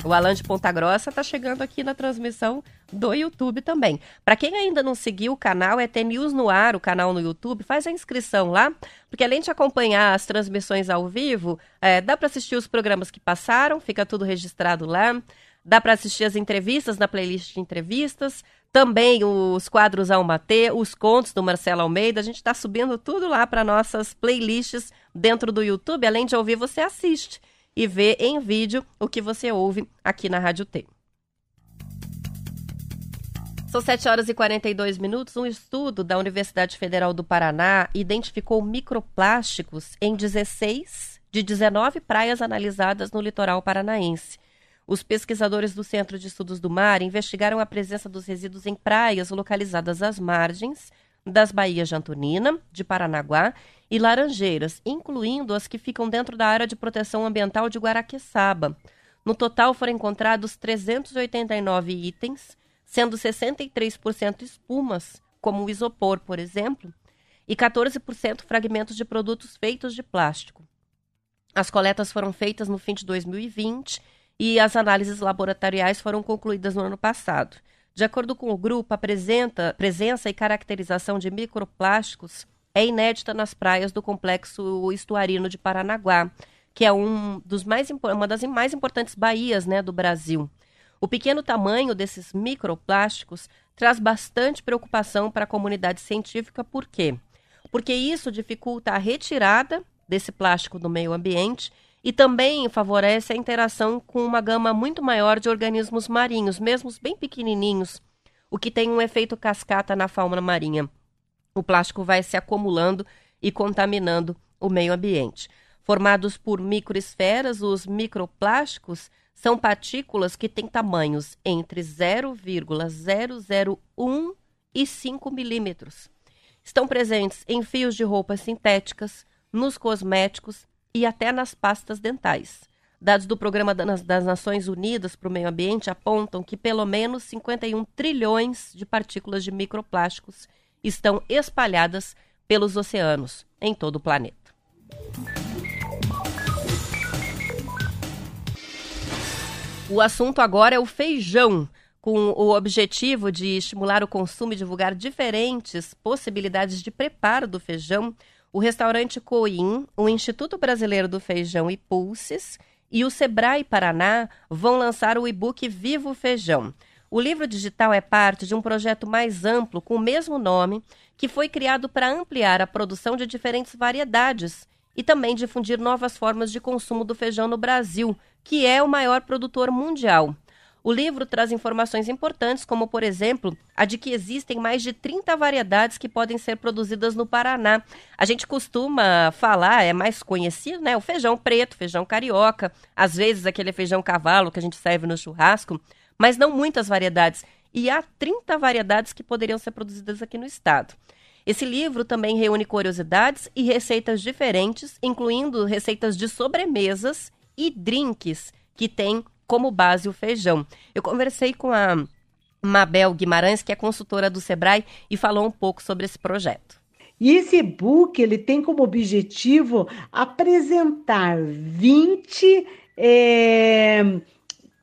O Alan de Ponta Grossa está chegando aqui na transmissão do YouTube também. Para quem ainda não seguiu o canal, é News no Ar, o canal no YouTube, faz a inscrição lá, porque além de acompanhar as transmissões ao vivo, é, dá para assistir os programas que passaram, fica tudo registrado lá. Dá para assistir as entrevistas na playlist de entrevistas, também os quadros Alma T, os contos do Marcelo Almeida. A gente está subindo tudo lá para nossas playlists dentro do YouTube. Além de ouvir, você assiste e vê em vídeo o que você ouve aqui na Rádio T. São 7 horas e 42 minutos. Um estudo da Universidade Federal do Paraná identificou microplásticos em 16 de 19 praias analisadas no litoral paranaense. Os pesquisadores do Centro de Estudos do Mar investigaram a presença dos resíduos em praias localizadas às margens das baías de Antonina, de Paranaguá e Laranjeiras, incluindo as que ficam dentro da área de proteção ambiental de Guaraqueçaba. No total foram encontrados 389 itens sendo 63% espumas, como o isopor, por exemplo, e 14% fragmentos de produtos feitos de plástico. As coletas foram feitas no fim de 2020 e as análises laboratoriais foram concluídas no ano passado. De acordo com o grupo, a presença e caracterização de microplásticos é inédita nas praias do complexo estuarino de Paranaguá, que é um dos mais, uma das mais importantes baías né, do Brasil. O pequeno tamanho desses microplásticos traz bastante preocupação para a comunidade científica, por quê? Porque isso dificulta a retirada desse plástico do meio ambiente e também favorece a interação com uma gama muito maior de organismos marinhos, mesmo bem pequenininhos, o que tem um efeito cascata na fauna marinha. O plástico vai se acumulando e contaminando o meio ambiente. Formados por microesferas, os microplásticos são partículas que têm tamanhos entre 0,001 e 5 milímetros. Estão presentes em fios de roupas sintéticas, nos cosméticos, e até nas pastas dentais. Dados do Programa das Nações Unidas para o Meio Ambiente apontam que pelo menos 51 trilhões de partículas de microplásticos estão espalhadas pelos oceanos em todo o planeta. O assunto agora é o feijão, com o objetivo de estimular o consumo e divulgar diferentes possibilidades de preparo do feijão o restaurante Coim, o Instituto Brasileiro do Feijão e Pulses e o Sebrae Paraná vão lançar o e-book Vivo Feijão. O livro digital é parte de um projeto mais amplo com o mesmo nome, que foi criado para ampliar a produção de diferentes variedades e também difundir novas formas de consumo do feijão no Brasil, que é o maior produtor mundial. O livro traz informações importantes, como, por exemplo, a de que existem mais de 30 variedades que podem ser produzidas no Paraná. A gente costuma falar, é mais conhecido, né? O feijão preto, feijão carioca, às vezes aquele feijão cavalo que a gente serve no churrasco, mas não muitas variedades. E há 30 variedades que poderiam ser produzidas aqui no estado. Esse livro também reúne curiosidades e receitas diferentes, incluindo receitas de sobremesas e drinks que têm como base o feijão. Eu conversei com a Mabel Guimarães, que é consultora do Sebrae, e falou um pouco sobre esse projeto. E esse e-book ele tem como objetivo apresentar 20 é,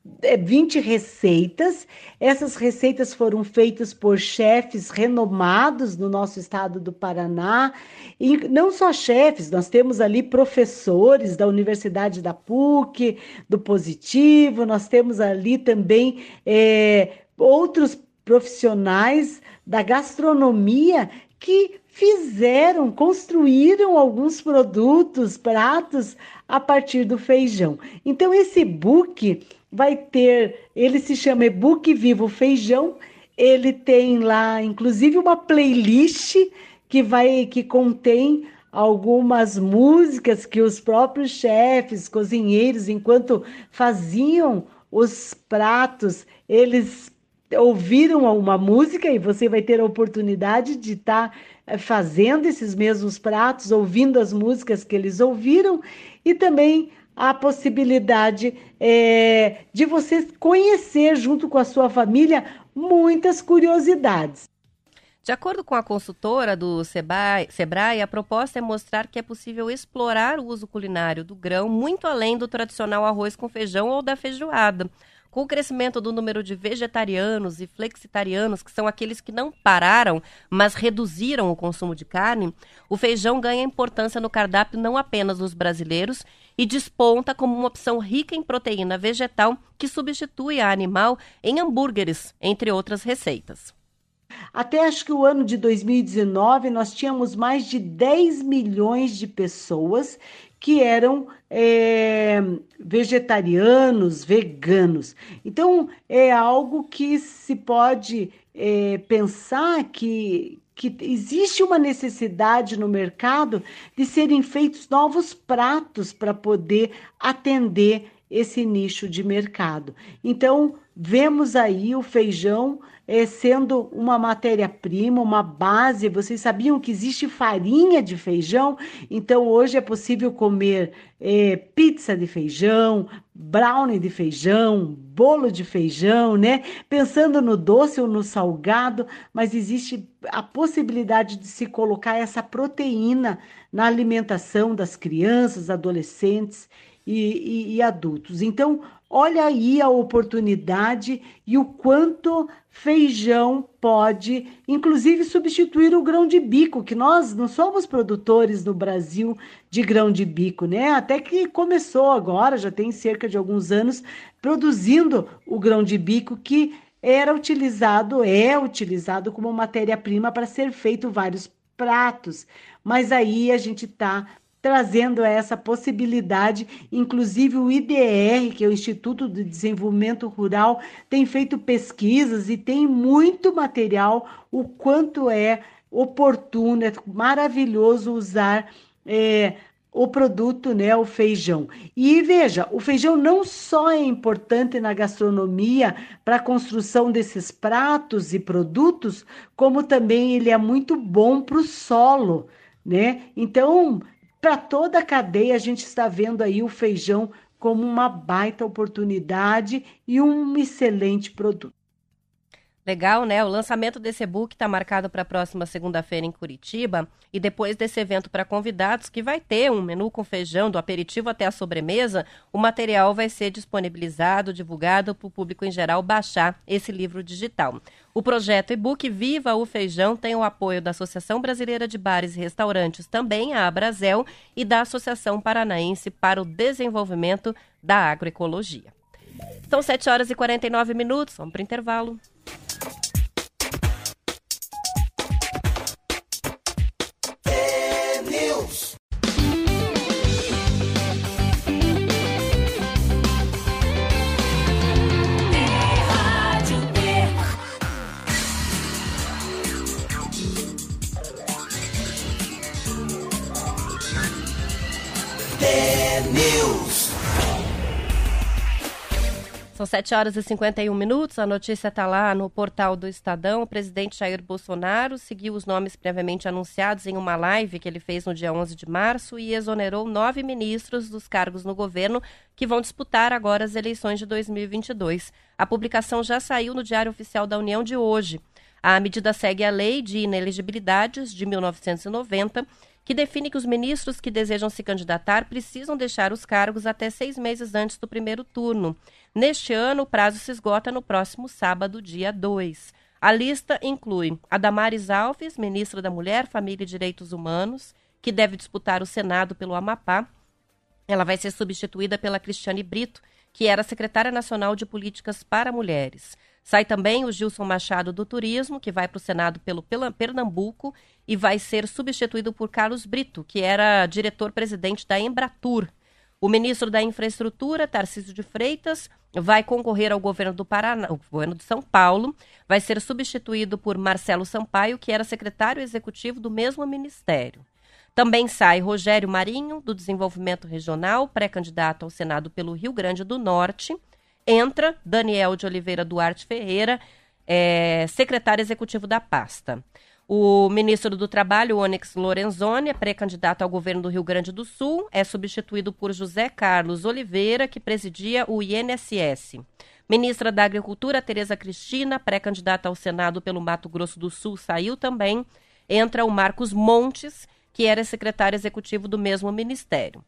20 é, receitas. Essas receitas foram feitas por chefes renomados no nosso estado do Paraná. E não só chefes, nós temos ali professores da Universidade da PUC, do Positivo, nós temos ali também é, outros profissionais da gastronomia que fizeram, construíram alguns produtos, pratos a partir do feijão. Então esse book vai ter, ele se chama e-book Vivo Feijão. Ele tem lá, inclusive, uma playlist que vai que contém algumas músicas que os próprios chefes, cozinheiros, enquanto faziam os pratos, eles ouviram uma música e você vai ter a oportunidade de estar tá eh, fazendo esses mesmos pratos, ouvindo as músicas que eles ouviram e também a possibilidade é, de você conhecer, junto com a sua família, muitas curiosidades. De acordo com a consultora do Sebrae, Sebrae, a proposta é mostrar que é possível explorar o uso culinário do grão muito além do tradicional arroz com feijão ou da feijoada. Com o crescimento do número de vegetarianos e flexitarianos, que são aqueles que não pararam, mas reduziram o consumo de carne, o feijão ganha importância no cardápio não apenas dos brasileiros e desponta como uma opção rica em proteína vegetal que substitui a animal em hambúrgueres, entre outras receitas. Até acho que o ano de 2019 nós tínhamos mais de 10 milhões de pessoas que eram é, vegetarianos, veganos. Então, é algo que se pode é, pensar que, que existe uma necessidade no mercado de serem feitos novos pratos para poder atender esse nicho de mercado. Então, vemos aí o feijão é, sendo uma matéria-prima, uma base. Vocês sabiam que existe farinha de feijão? Então, hoje é possível comer é, pizza de feijão, brownie de feijão, bolo de feijão, né? Pensando no doce ou no salgado, mas existe a possibilidade de se colocar essa proteína na alimentação das crianças, adolescentes e, e, e adultos. Então, olha aí a oportunidade e o quanto feijão pode, inclusive, substituir o grão de bico, que nós não somos produtores no Brasil de grão de bico, né? Até que começou agora, já tem cerca de alguns anos, produzindo o grão de bico que era utilizado, é utilizado como matéria-prima para ser feito vários pratos. Mas aí a gente está trazendo essa possibilidade. Inclusive, o IDR, que é o Instituto de Desenvolvimento Rural, tem feito pesquisas e tem muito material, o quanto é oportuno, é maravilhoso usar. É, o produto, né, o feijão. E veja, o feijão não só é importante na gastronomia para a construção desses pratos e produtos, como também ele é muito bom para o solo, né? Então, para toda a cadeia, a gente está vendo aí o feijão como uma baita oportunidade e um excelente produto. Legal, né? O lançamento desse e-book está marcado para a próxima segunda-feira em Curitiba. E depois desse evento para convidados, que vai ter um menu com feijão, do aperitivo até a sobremesa, o material vai ser disponibilizado, divulgado para o público em geral baixar esse livro digital. O projeto e-book Viva o Feijão tem o apoio da Associação Brasileira de Bares e Restaurantes, também a Abrazel, e da Associação Paranaense para o Desenvolvimento da Agroecologia. São 7 horas e 49 minutos, vamos para o intervalo. São 7 horas e 51 minutos. A notícia está lá no portal do Estadão. O presidente Jair Bolsonaro seguiu os nomes previamente anunciados em uma live que ele fez no dia 11 de março e exonerou nove ministros dos cargos no governo que vão disputar agora as eleições de 2022. A publicação já saiu no Diário Oficial da União de hoje. A medida segue a Lei de Inelegibilidades de 1990 que define que os ministros que desejam se candidatar precisam deixar os cargos até seis meses antes do primeiro turno. Neste ano, o prazo se esgota no próximo sábado, dia 2. A lista inclui a Damares Alves, ministra da Mulher, Família e Direitos Humanos, que deve disputar o Senado pelo Amapá. Ela vai ser substituída pela Cristiane Brito, que era secretária nacional de Políticas para Mulheres. Sai também o Gilson Machado do Turismo, que vai para o Senado pelo Pernambuco e vai ser substituído por Carlos Brito, que era diretor-presidente da Embratur. O ministro da Infraestrutura, Tarcísio de Freitas, vai concorrer ao governo do Paraná, o governo de São Paulo, vai ser substituído por Marcelo Sampaio, que era secretário executivo do mesmo ministério. Também sai Rogério Marinho, do Desenvolvimento Regional, pré-candidato ao Senado pelo Rio Grande do Norte entra Daniel de Oliveira Duarte Ferreira, é, secretário executivo da pasta. O ministro do Trabalho, Onyx Lorenzoni, é pré-candidato ao governo do Rio Grande do Sul, é substituído por José Carlos Oliveira, que presidia o INSS. Ministra da Agricultura, Tereza Cristina, pré-candidata ao Senado pelo Mato Grosso do Sul, saiu também. Entra o Marcos Montes, que era secretário executivo do mesmo ministério.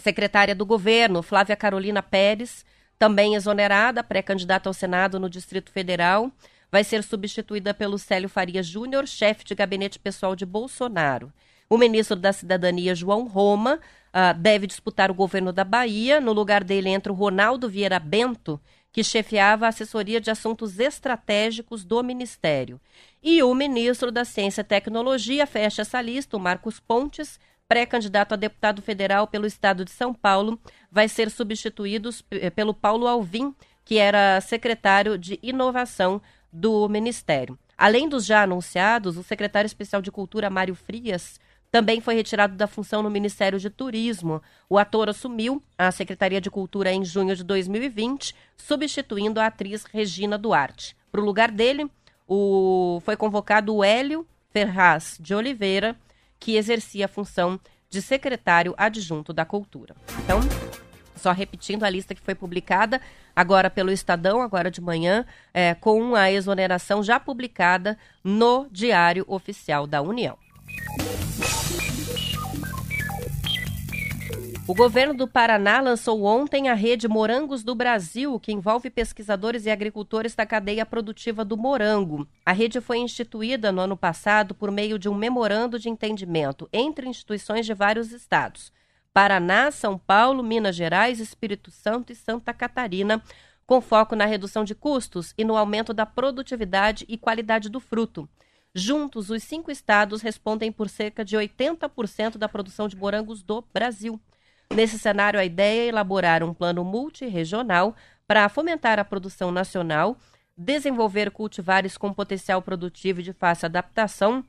Secretária do Governo, Flávia Carolina Pérez, também exonerada, pré-candidata ao Senado no Distrito Federal, vai ser substituída pelo Célio Faria Júnior, chefe de gabinete pessoal de Bolsonaro. O ministro da Cidadania, João Roma, uh, deve disputar o governo da Bahia. No lugar dele entra o Ronaldo Vieira Bento, que chefiava a assessoria de assuntos estratégicos do Ministério. E o ministro da Ciência e Tecnologia fecha essa lista, o Marcos Pontes, pré-candidato a deputado federal pelo estado de São Paulo, vai ser substituído eh, pelo Paulo Alvim, que era secretário de inovação do Ministério. Além dos já anunciados, o secretário especial de Cultura, Mário Frias, também foi retirado da função no Ministério de Turismo. O ator assumiu a Secretaria de Cultura em junho de 2020, substituindo a atriz Regina Duarte. Para o lugar dele, o... foi convocado o Hélio Ferraz de Oliveira, que exercia a função de secretário adjunto da Cultura. Então, só repetindo a lista que foi publicada agora pelo Estadão, agora de manhã, é, com a exoneração já publicada no Diário Oficial da União. O governo do Paraná lançou ontem a rede Morangos do Brasil, que envolve pesquisadores e agricultores da cadeia produtiva do morango. A rede foi instituída no ano passado por meio de um memorando de entendimento entre instituições de vários estados: Paraná, São Paulo, Minas Gerais, Espírito Santo e Santa Catarina, com foco na redução de custos e no aumento da produtividade e qualidade do fruto. Juntos, os cinco estados respondem por cerca de 80% da produção de morangos do Brasil. Nesse cenário, a ideia é elaborar um plano multirregional para fomentar a produção nacional, desenvolver cultivares com potencial produtivo e de fácil adaptação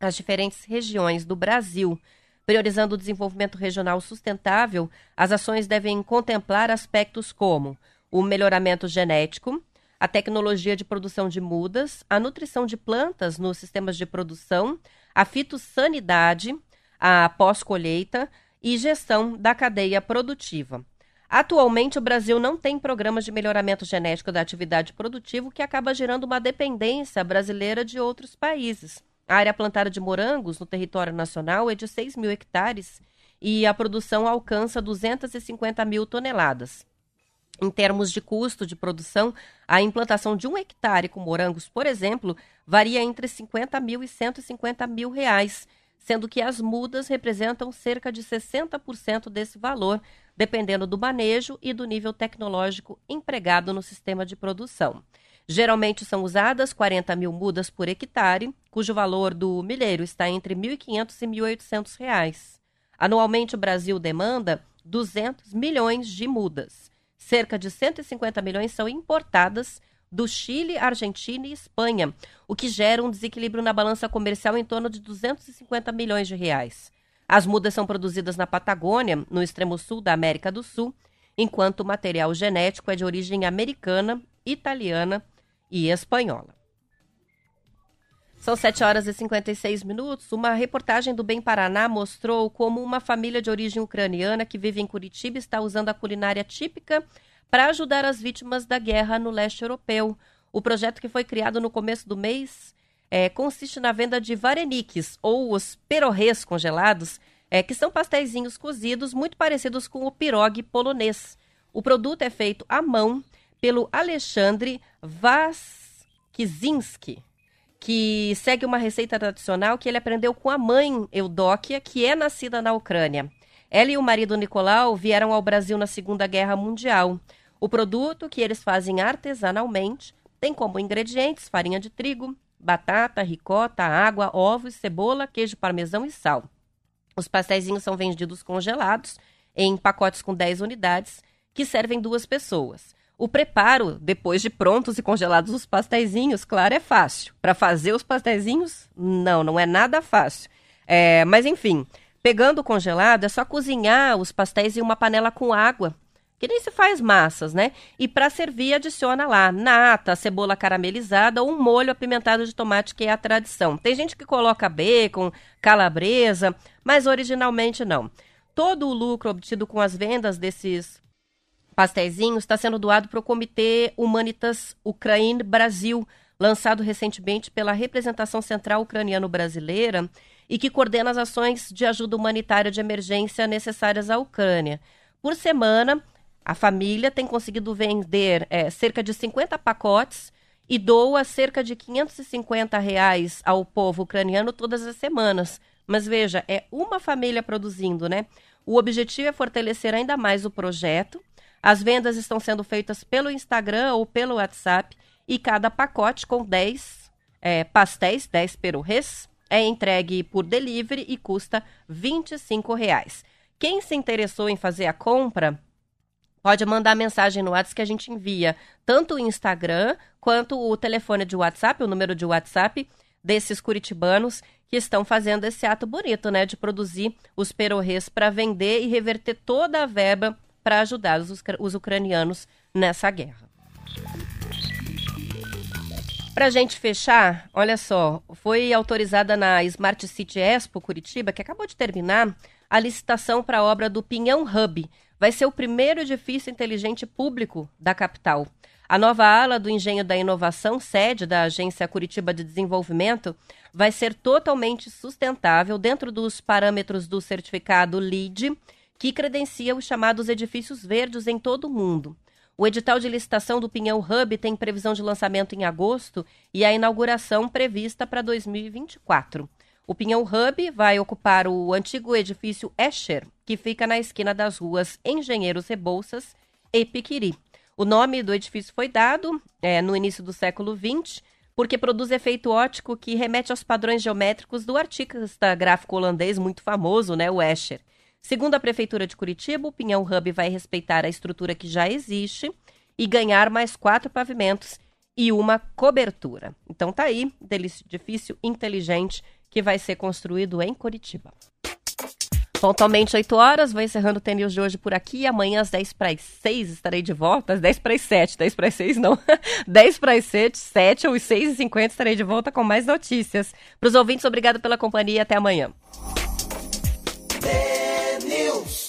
às diferentes regiões do Brasil. Priorizando o desenvolvimento regional sustentável, as ações devem contemplar aspectos como o melhoramento genético, a tecnologia de produção de mudas, a nutrição de plantas nos sistemas de produção, a fitossanidade, a pós-colheita, e gestão da cadeia produtiva. Atualmente, o Brasil não tem programas de melhoramento genético da atividade produtiva, o que acaba gerando uma dependência brasileira de outros países. A área plantada de morangos no território nacional é de 6 mil hectares e a produção alcança 250 mil toneladas. Em termos de custo de produção, a implantação de um hectare com morangos, por exemplo, varia entre 50 mil e 150 mil reais, sendo que as mudas representam cerca de 60% desse valor, dependendo do manejo e do nível tecnológico empregado no sistema de produção. Geralmente são usadas 40 mil mudas por hectare, cujo valor do milheiro está entre R$ 1.500 e 1.800 reais. Anualmente, o Brasil demanda 200 milhões de mudas. Cerca de 150 milhões são importadas do Chile, Argentina e Espanha, o que gera um desequilíbrio na balança comercial em torno de 250 milhões de reais. As mudas são produzidas na Patagônia, no extremo sul da América do Sul, enquanto o material genético é de origem americana, italiana e espanhola. São 7 horas e 56 minutos. Uma reportagem do Bem Paraná mostrou como uma família de origem ucraniana que vive em Curitiba está usando a culinária típica para ajudar as vítimas da guerra no leste europeu. O projeto que foi criado no começo do mês é, consiste na venda de vareniques, ou os perorrês congelados, é, que são pastéis cozidos muito parecidos com o pirogue polonês. O produto é feito à mão pelo Alexandre Waskizinski, que segue uma receita tradicional que ele aprendeu com a mãe Eudóquia, que é nascida na Ucrânia. Ela e o marido Nicolau vieram ao Brasil na Segunda Guerra Mundial. O produto, que eles fazem artesanalmente, tem como ingredientes farinha de trigo, batata, ricota, água, ovos, cebola, queijo parmesão e sal. Os pastéis são vendidos congelados em pacotes com 10 unidades, que servem duas pessoas. O preparo, depois de prontos e congelados os pastéis, claro, é fácil. Para fazer os pastéis, não, não é nada fácil. É, mas enfim, pegando o congelado, é só cozinhar os pastéis em uma panela com água que nem se faz massas, né? E para servir, adiciona lá nata, cebola caramelizada ou um molho apimentado de tomate, que é a tradição. Tem gente que coloca bacon, calabresa, mas originalmente não. Todo o lucro obtido com as vendas desses pastéisinhos está sendo doado para o Comitê Humanitas Ukraine Brasil, lançado recentemente pela Representação Central Ucraniano-Brasileira e que coordena as ações de ajuda humanitária de emergência necessárias à Ucrânia. Por semana, a família tem conseguido vender é, cerca de 50 pacotes e doa cerca de 550 reais ao povo ucraniano todas as semanas. Mas veja, é uma família produzindo, né? O objetivo é fortalecer ainda mais o projeto. As vendas estão sendo feitas pelo Instagram ou pelo WhatsApp e cada pacote com 10 é, pastéis, 10 perurrês, é entregue por delivery e custa 25 reais. Quem se interessou em fazer a compra Pode mandar mensagem no WhatsApp que a gente envia tanto o Instagram quanto o telefone de WhatsApp, o número de WhatsApp desses curitibanos que estão fazendo esse ato bonito, né, de produzir os perorrês para vender e reverter toda a verba para ajudar os, os ucranianos nessa guerra. Para a gente fechar, olha só, foi autorizada na Smart City Expo Curitiba, que acabou de terminar, a licitação para a obra do Pinhão Hub. Vai ser o primeiro edifício inteligente público da capital. A nova ala do Engenho da Inovação, sede da Agência Curitiba de Desenvolvimento, vai ser totalmente sustentável dentro dos parâmetros do certificado LEED, que credencia os chamados edifícios verdes em todo o mundo. O edital de licitação do Pinhão Hub tem previsão de lançamento em agosto e a inauguração prevista para 2024. O Pinhão Hub vai ocupar o antigo edifício Escher, que fica na esquina das ruas Engenheiros Rebouças e Piquiri. O nome do edifício foi dado é, no início do século XX porque produz efeito óptico que remete aos padrões geométricos do artista gráfico holandês muito famoso, né, o Escher. Segundo a Prefeitura de Curitiba, o Pinhão Hub vai respeitar a estrutura que já existe e ganhar mais quatro pavimentos e uma cobertura. Então tá aí, edifício inteligente que vai ser construído em Curitiba. Pontualmente 8 horas, vou encerrando o TNews de hoje por aqui. Amanhã às 10 para as 6 estarei de volta. Às 10 para as 7, 10 para as 6 não. 10 para as 7, 7 ou 6 e 50 estarei de volta com mais notícias. Para os ouvintes, obrigado pela companhia e até amanhã. News.